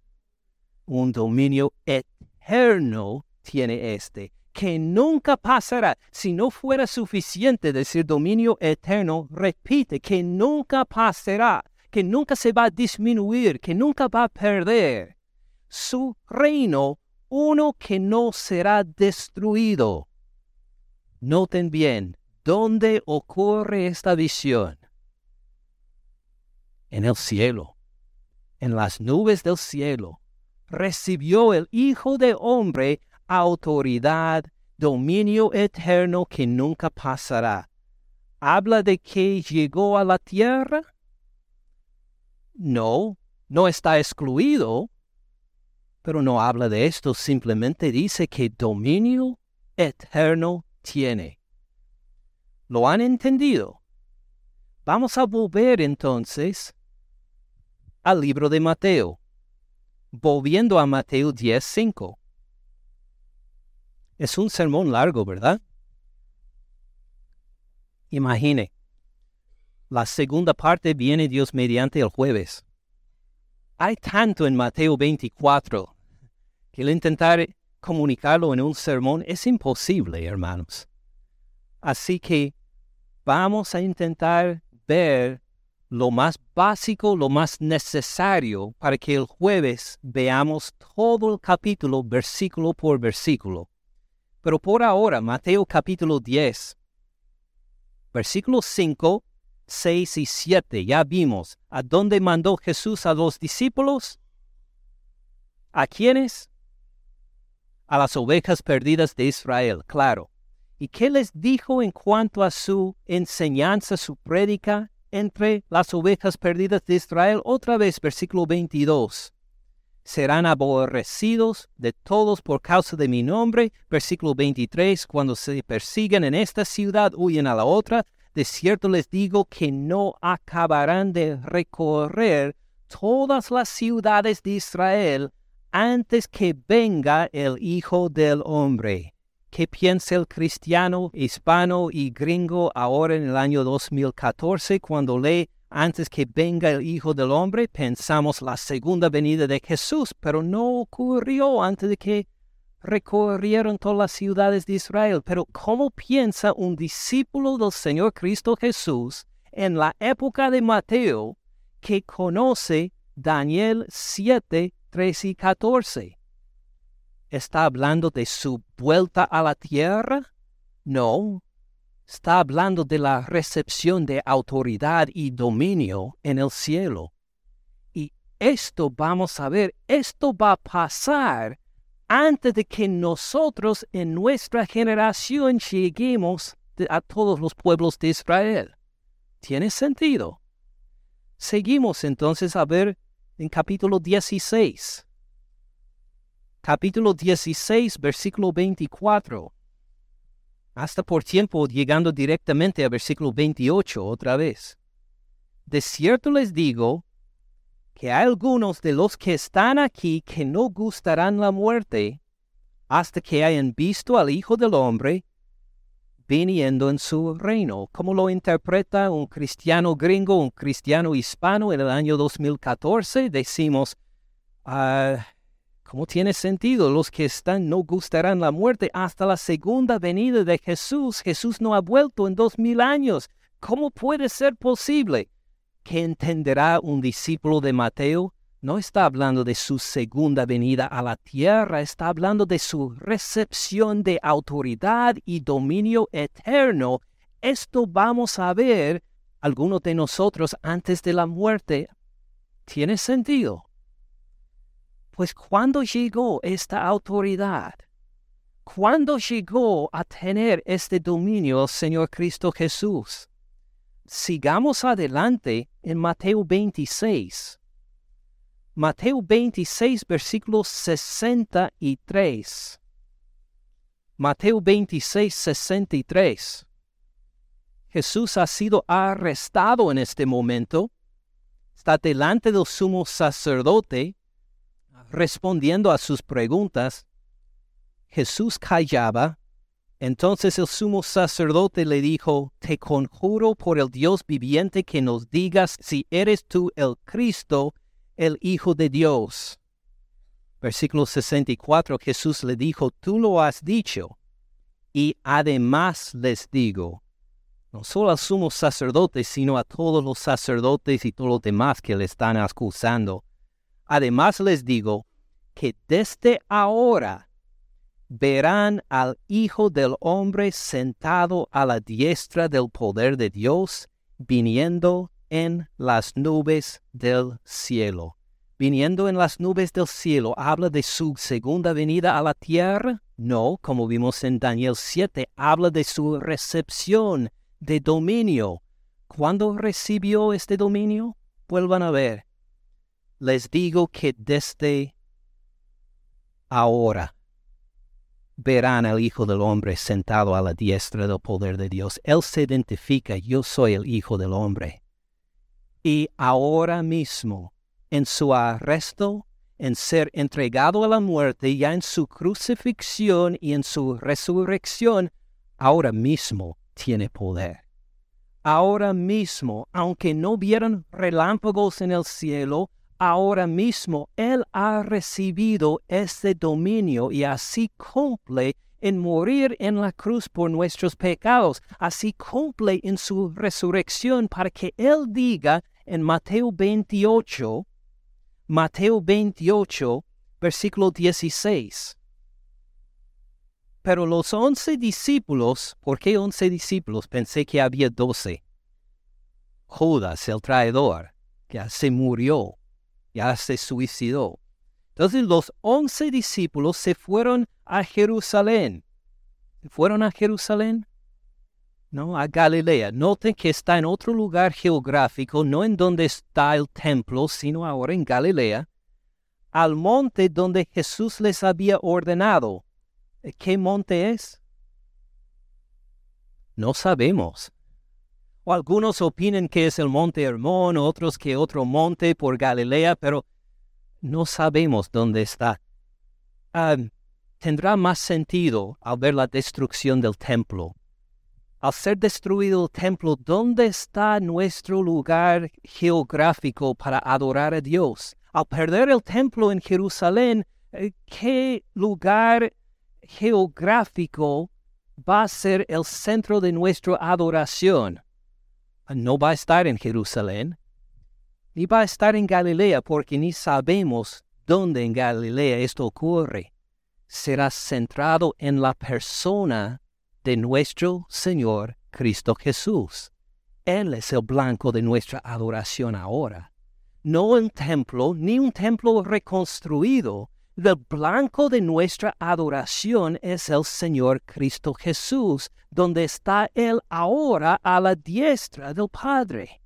un dominio eterno tiene este, que nunca pasará. Si no fuera suficiente decir dominio eterno, repite que nunca pasará, que nunca se va a disminuir, que nunca va a perder. Su reino, uno que no será destruido. Noten bien, ¿dónde ocurre esta visión? En el cielo, en las nubes del cielo recibió el Hijo de Hombre autoridad, dominio eterno que nunca pasará. ¿Habla de que llegó a la tierra? No, no está excluido, pero no habla de esto, simplemente dice que dominio eterno tiene. ¿Lo han entendido? Vamos a volver entonces al libro de Mateo volviendo a Mateo 10:5. Es un sermón largo, ¿verdad? Imagine, la segunda parte viene Dios mediante el jueves. Hay tanto en Mateo 24 que el intentar comunicarlo en un sermón es imposible, hermanos. Así que vamos a intentar ver lo más básico, lo más necesario para que el jueves veamos todo el capítulo versículo por versículo. Pero por ahora, Mateo capítulo 10, versículos 5, 6 y 7, ya vimos a dónde mandó Jesús a los discípulos. ¿A quiénes? A las ovejas perdidas de Israel, claro. ¿Y qué les dijo en cuanto a su enseñanza, su prédica entre las ovejas perdidas de Israel? Otra vez, versículo 22. Serán aborrecidos de todos por causa de mi nombre. Versículo 23. Cuando se persiguen en esta ciudad, huyen a la otra. De cierto les digo que no acabarán de recorrer todas las ciudades de Israel antes que venga el Hijo del Hombre. ¿Qué piensa el cristiano, hispano y gringo ahora en el año 2014 cuando lee antes que venga el Hijo del Hombre? Pensamos la segunda venida de Jesús, pero no ocurrió antes de que recorrieron todas las ciudades de Israel. Pero ¿cómo piensa un discípulo del Señor Cristo Jesús en la época de Mateo que conoce Daniel 7, 13 y 14? ¿Está hablando de su vuelta a la tierra? No. Está hablando de la recepción de autoridad y dominio en el cielo. Y esto vamos a ver, esto va a pasar antes de que nosotros en nuestra generación lleguemos a todos los pueblos de Israel. ¿Tiene sentido? Seguimos entonces a ver en capítulo 16 capítulo 16, versículo 24. Hasta por tiempo llegando directamente al versículo 28 otra vez. De cierto les digo que hay algunos de los que están aquí que no gustarán la muerte hasta que hayan visto al Hijo del Hombre viniendo en su reino. ¿Cómo lo interpreta un cristiano gringo, un cristiano hispano en el año 2014? Decimos, uh, ¿Cómo tiene sentido? Los que están no gustarán la muerte hasta la segunda venida de Jesús. Jesús no ha vuelto en dos mil años. ¿Cómo puede ser posible? ¿Qué entenderá un discípulo de Mateo? No está hablando de su segunda venida a la tierra, está hablando de su recepción de autoridad y dominio eterno. Esto vamos a ver algunos de nosotros antes de la muerte. ¿Tiene sentido? Pues cuando llegó esta autoridad, cuando llegó a tener este dominio el Señor Cristo Jesús, sigamos adelante en Mateo 26. Mateo 26, versículo 63. Mateo 26, 63. Jesús ha sido arrestado en este momento. Está delante del sumo sacerdote respondiendo a sus preguntas, Jesús callaba. Entonces el sumo sacerdote le dijo, Te conjuro por el Dios viviente que nos digas si eres tú el Cristo, el Hijo de Dios. Versículo 64, Jesús le dijo, Tú lo has dicho. Y además les digo, no solo al sumo sacerdote, sino a todos los sacerdotes y todos los demás que le están acusando, Además les digo que desde ahora verán al Hijo del Hombre sentado a la diestra del poder de Dios, viniendo en las nubes del cielo. Viniendo en las nubes del cielo, ¿habla de su segunda venida a la tierra? No, como vimos en Daniel 7, habla de su recepción de dominio. ¿Cuándo recibió este dominio? Vuelvan a ver les digo que desde ahora verán al Hijo del Hombre sentado a la diestra del poder de Dios. Él se identifica, yo soy el Hijo del Hombre. Y ahora mismo, en su arresto, en ser entregado a la muerte, ya en su crucifixión y en su resurrección, ahora mismo tiene poder. Ahora mismo, aunque no vieran relámpagos en el cielo, ahora mismo Él ha recibido este dominio y así cumple en morir en la cruz por nuestros pecados, así cumple en su resurrección para que Él diga en Mateo 28, Mateo 28, versículo 16. Pero los once discípulos, ¿por qué once discípulos? Pensé que había doce. Judas, el traidor, que se murió ya se suicidó. Entonces los once discípulos se fueron a Jerusalén. ¿Fueron a Jerusalén? No, a Galilea. Noten que está en otro lugar geográfico, no en donde está el templo, sino ahora en Galilea, al monte donde Jesús les había ordenado. ¿Qué monte es? No sabemos. Algunos opinan que es el monte Hermón, otros que otro monte por Galilea, pero no sabemos dónde está. Ah, tendrá más sentido al ver la destrucción del templo. Al ser destruido el templo, ¿dónde está nuestro lugar geográfico para adorar a Dios? Al perder el templo en Jerusalén, eh, ¿qué lugar geográfico va a ser el centro de nuestra adoración? No va a estar en Jerusalén, ni va a estar en Galilea, porque ni sabemos dónde en Galilea esto ocurre. Será centrado en la persona de nuestro Señor Cristo Jesús. Él es el blanco de nuestra adoración ahora. No un templo, ni un templo reconstruido. El blanco de nuestra adoración es el Señor Cristo Jesús, donde está Él ahora a la diestra del Padre.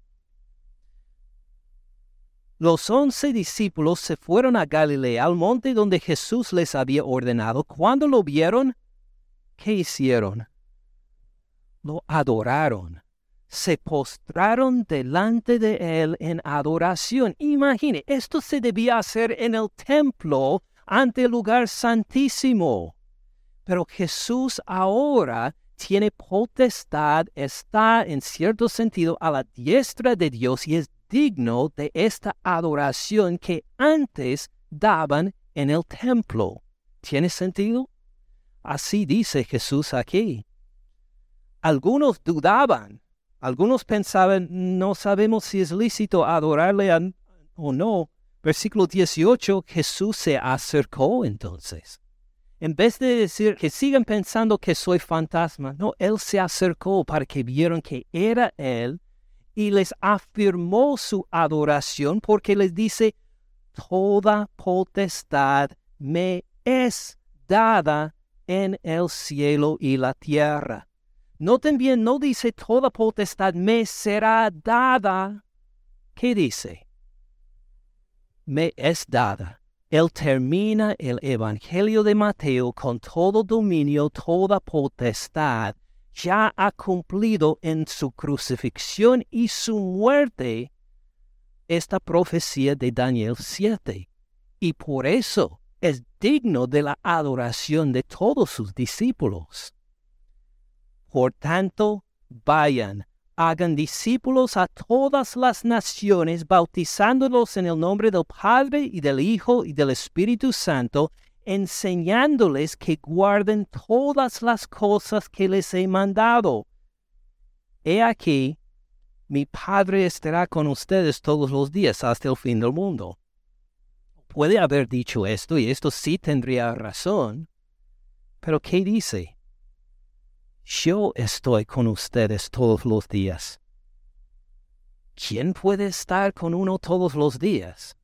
Los once discípulos se fueron a Galilea, al monte donde Jesús les había ordenado. Cuando lo vieron, ¿qué hicieron? Lo adoraron. Se postraron delante de él en adoración. Imagine, esto se debía hacer en el templo ante el lugar santísimo. Pero Jesús ahora tiene potestad, está en cierto sentido a la diestra de Dios y es digno de esta adoración que antes daban en el templo. ¿Tiene sentido? Así dice Jesús aquí. Algunos dudaban, algunos pensaban, no sabemos si es lícito adorarle o no. Versículo 18, Jesús se acercó entonces. En vez de decir que sigan pensando que soy fantasma, no, Él se acercó para que vieran que era Él y les afirmó su adoración porque les dice, toda potestad me es dada en el cielo y la tierra. Noten bien, no dice toda potestad me será dada. ¿Qué dice? Me es dada. Él termina el Evangelio de Mateo con todo dominio, toda potestad ya ha cumplido en su crucifixión y su muerte esta profecía de Daniel 7. Y por eso es digno de la adoración de todos sus discípulos. Por tanto, vayan, hagan discípulos a todas las naciones, bautizándolos en el nombre del Padre y del Hijo y del Espíritu Santo, enseñándoles que guarden todas las cosas que les he mandado. He aquí, mi Padre estará con ustedes todos los días hasta el fin del mundo. Puede haber dicho esto y esto sí tendría razón, pero ¿qué dice? Yo estoy con ustedes todos los días. ¿Quién puede estar con uno todos los días?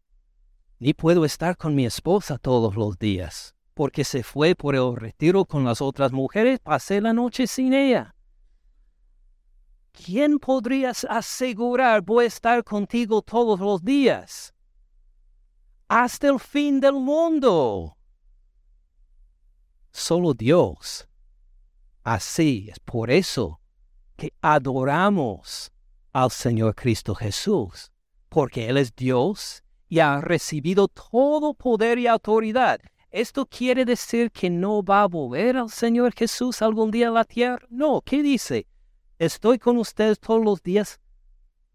ni puedo estar con mi esposa todos los días, porque se fue por el retiro con las otras mujeres, pasé la noche sin ella. ¿Quién podrías asegurar voy a estar contigo todos los días? Hasta el fin del mundo. Solo Dios. Así es por eso que adoramos al Señor Cristo Jesús, porque Él es Dios y ha recibido todo poder y autoridad. ¿Esto quiere decir que no va a volver al Señor Jesús algún día a la tierra? No, ¿qué dice? Estoy con ustedes todos los días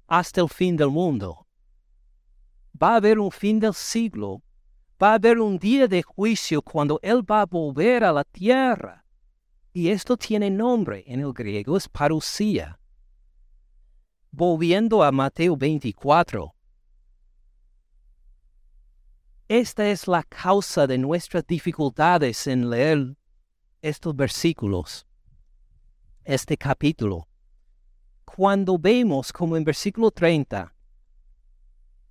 hasta el fin del mundo. Va a haber un fin del siglo. Va a haber un día de juicio cuando Él va a volver a la tierra. Y esto tiene nombre en el griego, es parucía. Volviendo a Mateo 24, esta es la causa de nuestras dificultades en leer estos versículos, este capítulo. Cuando vemos como en versículo 30,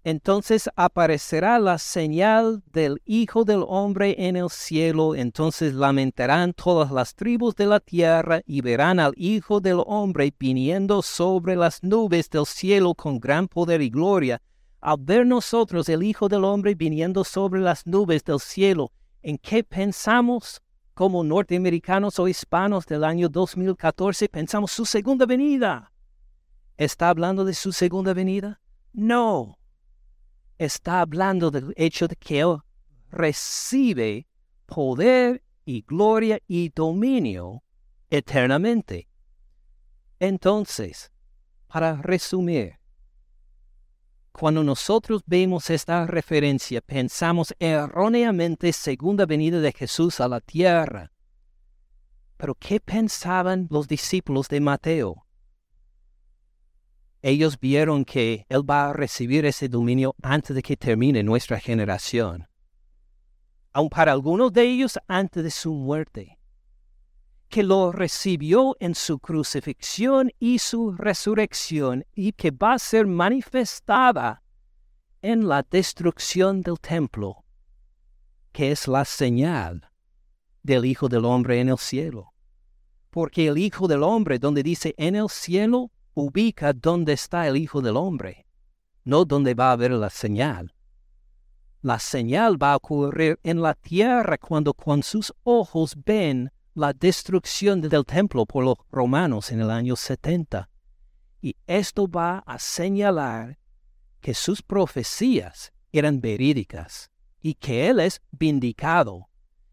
entonces aparecerá la señal del Hijo del Hombre en el cielo, entonces lamentarán todas las tribus de la tierra y verán al Hijo del Hombre viniendo sobre las nubes del cielo con gran poder y gloria. Al ver nosotros el Hijo del Hombre viniendo sobre las nubes del cielo, ¿en qué pensamos? Como norteamericanos o hispanos del año 2014, pensamos su segunda venida. ¿Está hablando de su segunda venida? No, está hablando del hecho de que Él recibe poder y gloria y dominio eternamente. Entonces, para resumir, cuando nosotros vemos esta referencia, pensamos erróneamente segunda venida de Jesús a la tierra. Pero ¿qué pensaban los discípulos de Mateo? Ellos vieron que Él va a recibir ese dominio antes de que termine nuestra generación. Aun para algunos de ellos antes de su muerte. Que lo recibió en su crucifixión y su resurrección y que va a ser manifestada en la destrucción del templo, que es la señal del Hijo del Hombre en el cielo. Porque el Hijo del Hombre, donde dice en el cielo, ubica dónde está el Hijo del Hombre, no dónde va a haber la señal. La señal va a ocurrir en la tierra cuando con sus ojos ven la destrucción del templo por los romanos en el año 70. Y esto va a señalar que sus profecías eran verídicas y que Él es vindicado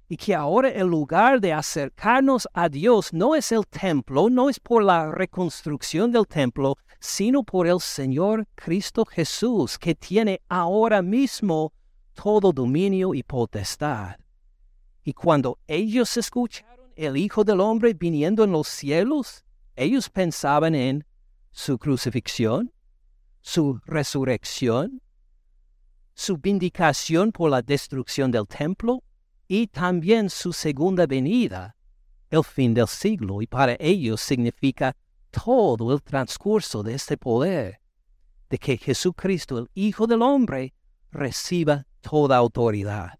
y que ahora el lugar de acercarnos a Dios no es el templo, no es por la reconstrucción del templo, sino por el Señor Cristo Jesús, que tiene ahora mismo todo dominio y potestad. Y cuando ellos escucharon el Hijo del Hombre viniendo en los cielos, ellos pensaban en su crucifixión, su resurrección, su vindicación por la destrucción del templo, y también su segunda venida, el fin del siglo, y para ellos significa todo el transcurso de este poder, de que Jesucristo, el Hijo del Hombre, reciba toda autoridad.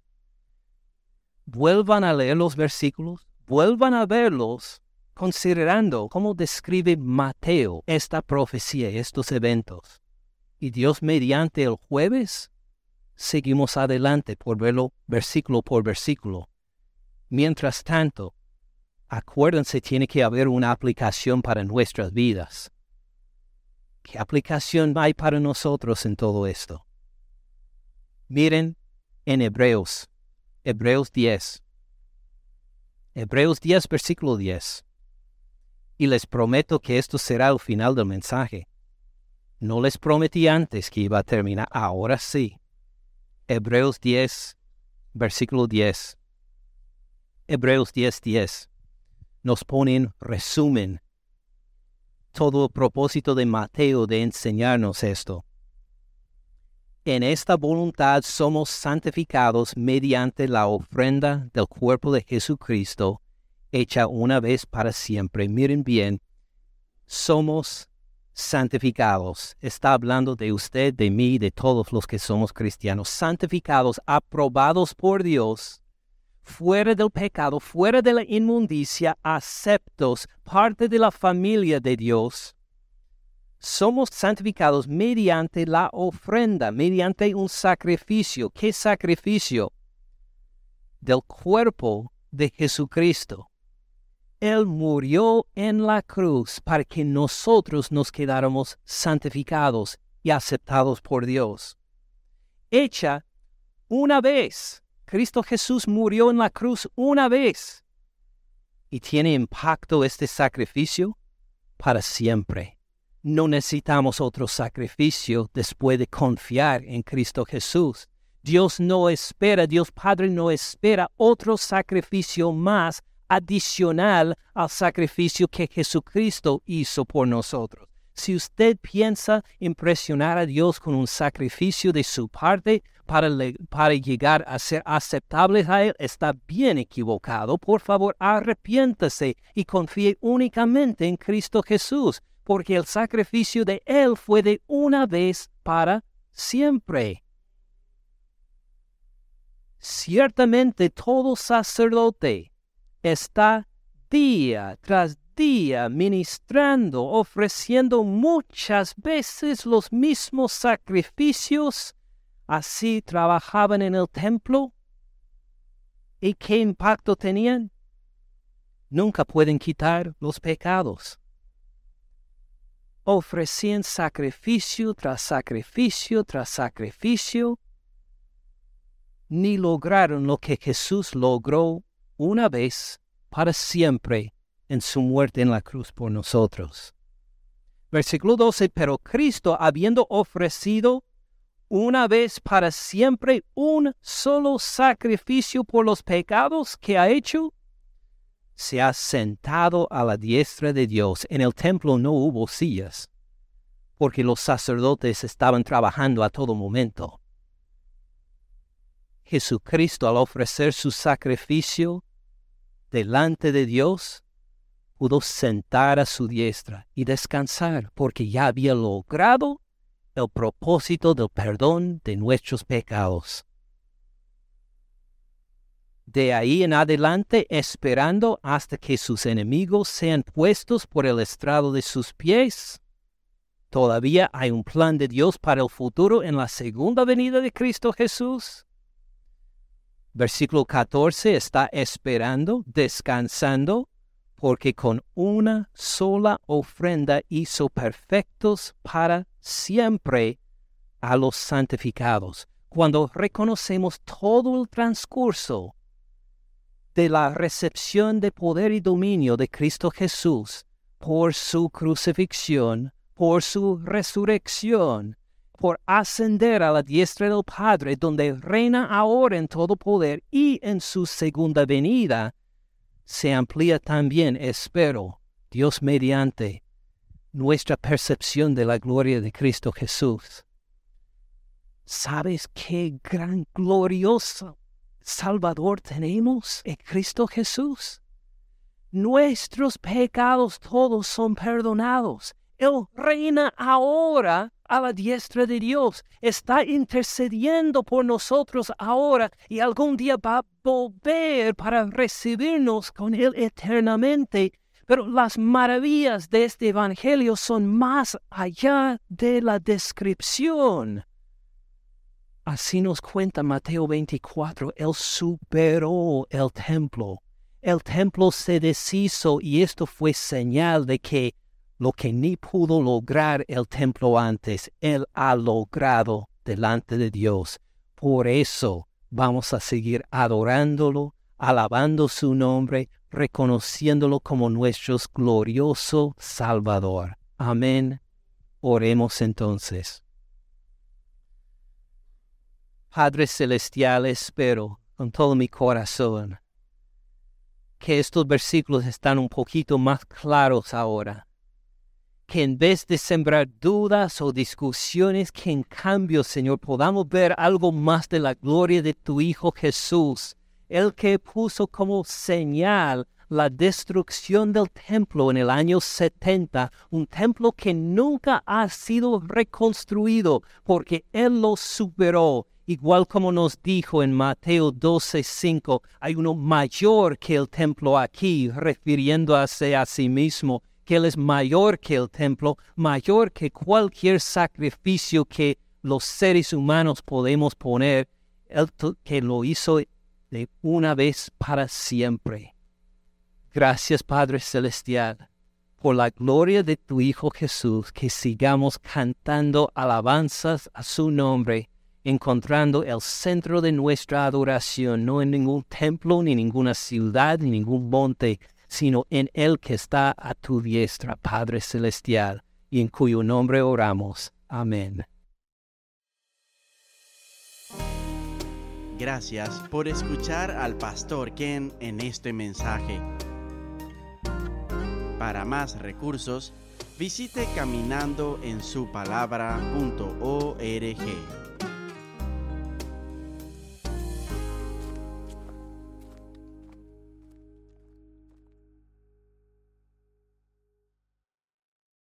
Vuelvan a leer los versículos, vuelvan a verlos, considerando cómo describe Mateo esta profecía, estos eventos. Y Dios mediante el jueves seguimos adelante por verlo versículo por versículo. Mientras tanto, acuérdense, tiene que haber una aplicación para nuestras vidas. ¿Qué aplicación hay para nosotros en todo esto? Miren en Hebreos, Hebreos 10. Hebreos 10, versículo 10. Y les prometo que esto será el final del mensaje. No les prometí antes que iba a terminar, ahora sí. Hebreos 10, versículo 10. Hebreos 10, 10. Nos ponen resumen todo el propósito de Mateo de enseñarnos esto. En esta voluntad somos santificados mediante la ofrenda del cuerpo de Jesucristo, hecha una vez para siempre. Miren bien, somos santificados. Está hablando de usted, de mí, de todos los que somos cristianos. Santificados, aprobados por Dios, fuera del pecado, fuera de la inmundicia, aceptos, parte de la familia de Dios. Somos santificados mediante la ofrenda, mediante un sacrificio. ¿Qué sacrificio? Del cuerpo de Jesucristo. Él murió en la cruz para que nosotros nos quedáramos santificados y aceptados por Dios. Hecha una vez. Cristo Jesús murió en la cruz una vez. Y tiene impacto este sacrificio para siempre. No necesitamos otro sacrificio después de confiar en Cristo Jesús. Dios no espera, Dios Padre no espera otro sacrificio más adicional al sacrificio que Jesucristo hizo por nosotros. Si usted piensa impresionar a Dios con un sacrificio de su parte para, para llegar a ser aceptable a Él, está bien equivocado. Por favor, arrepiéntase y confíe únicamente en Cristo Jesús, porque el sacrificio de Él fue de una vez para siempre. Ciertamente todo sacerdote está día tras día ministrando, ofreciendo muchas veces los mismos sacrificios. Así trabajaban en el templo. ¿Y qué impacto tenían? Nunca pueden quitar los pecados. Ofrecían sacrificio tras sacrificio tras sacrificio ni lograron lo que Jesús logró una vez para siempre en su muerte en la cruz por nosotros. Versículo 12, pero Cristo, habiendo ofrecido una vez para siempre un solo sacrificio por los pecados que ha hecho, se ha sentado a la diestra de Dios. En el templo no hubo sillas, porque los sacerdotes estaban trabajando a todo momento. Jesucristo al ofrecer su sacrificio delante de Dios, pudo sentar a su diestra y descansar porque ya había logrado el propósito del perdón de nuestros pecados. De ahí en adelante, esperando hasta que sus enemigos sean puestos por el estrado de sus pies, todavía hay un plan de Dios para el futuro en la segunda venida de Cristo Jesús. Versículo 14 está esperando, descansando, porque con una sola ofrenda hizo perfectos para siempre a los santificados. Cuando reconocemos todo el transcurso de la recepción de poder y dominio de Cristo Jesús por su crucifixión, por su resurrección, por ascender a la diestra del Padre, donde reina ahora en todo poder y en su segunda venida, se amplía también, espero, Dios mediante, nuestra percepción de la gloria de Cristo Jesús. ¿Sabes qué gran glorioso Salvador tenemos en Cristo Jesús? Nuestros pecados todos son perdonados. Él reina ahora a la diestra de Dios, está intercediendo por nosotros ahora y algún día va a volver para recibirnos con Él eternamente. Pero las maravillas de este Evangelio son más allá de la descripción. Así nos cuenta Mateo 24, Él superó el templo. El templo se deshizo y esto fue señal de que lo que ni pudo lograr el templo antes, Él ha logrado delante de Dios. Por eso vamos a seguir adorándolo, alabando su nombre, reconociéndolo como nuestro glorioso Salvador. Amén. Oremos entonces. Padre Celestial, espero con todo mi corazón que estos versículos están un poquito más claros ahora que en vez de sembrar dudas o discusiones, que en cambio, Señor, podamos ver algo más de la gloria de tu Hijo Jesús, el que puso como señal la destrucción del templo en el año 70, un templo que nunca ha sido reconstruido porque Él lo superó. Igual como nos dijo en Mateo 12:5, hay uno mayor que el templo aquí, refiriéndose a sí mismo que Él es mayor que el templo, mayor que cualquier sacrificio que los seres humanos podemos poner, Él que lo hizo de una vez para siempre. Gracias Padre Celestial por la gloria de tu Hijo Jesús, que sigamos cantando alabanzas a su nombre, encontrando el centro de nuestra adoración, no en ningún templo, ni ninguna ciudad, ni ningún monte, sino en el que está a tu diestra, Padre Celestial, y en cuyo nombre oramos. Amén. Gracias por escuchar al pastor Ken en este mensaje. Para más recursos, visite caminandoensupalabra.org.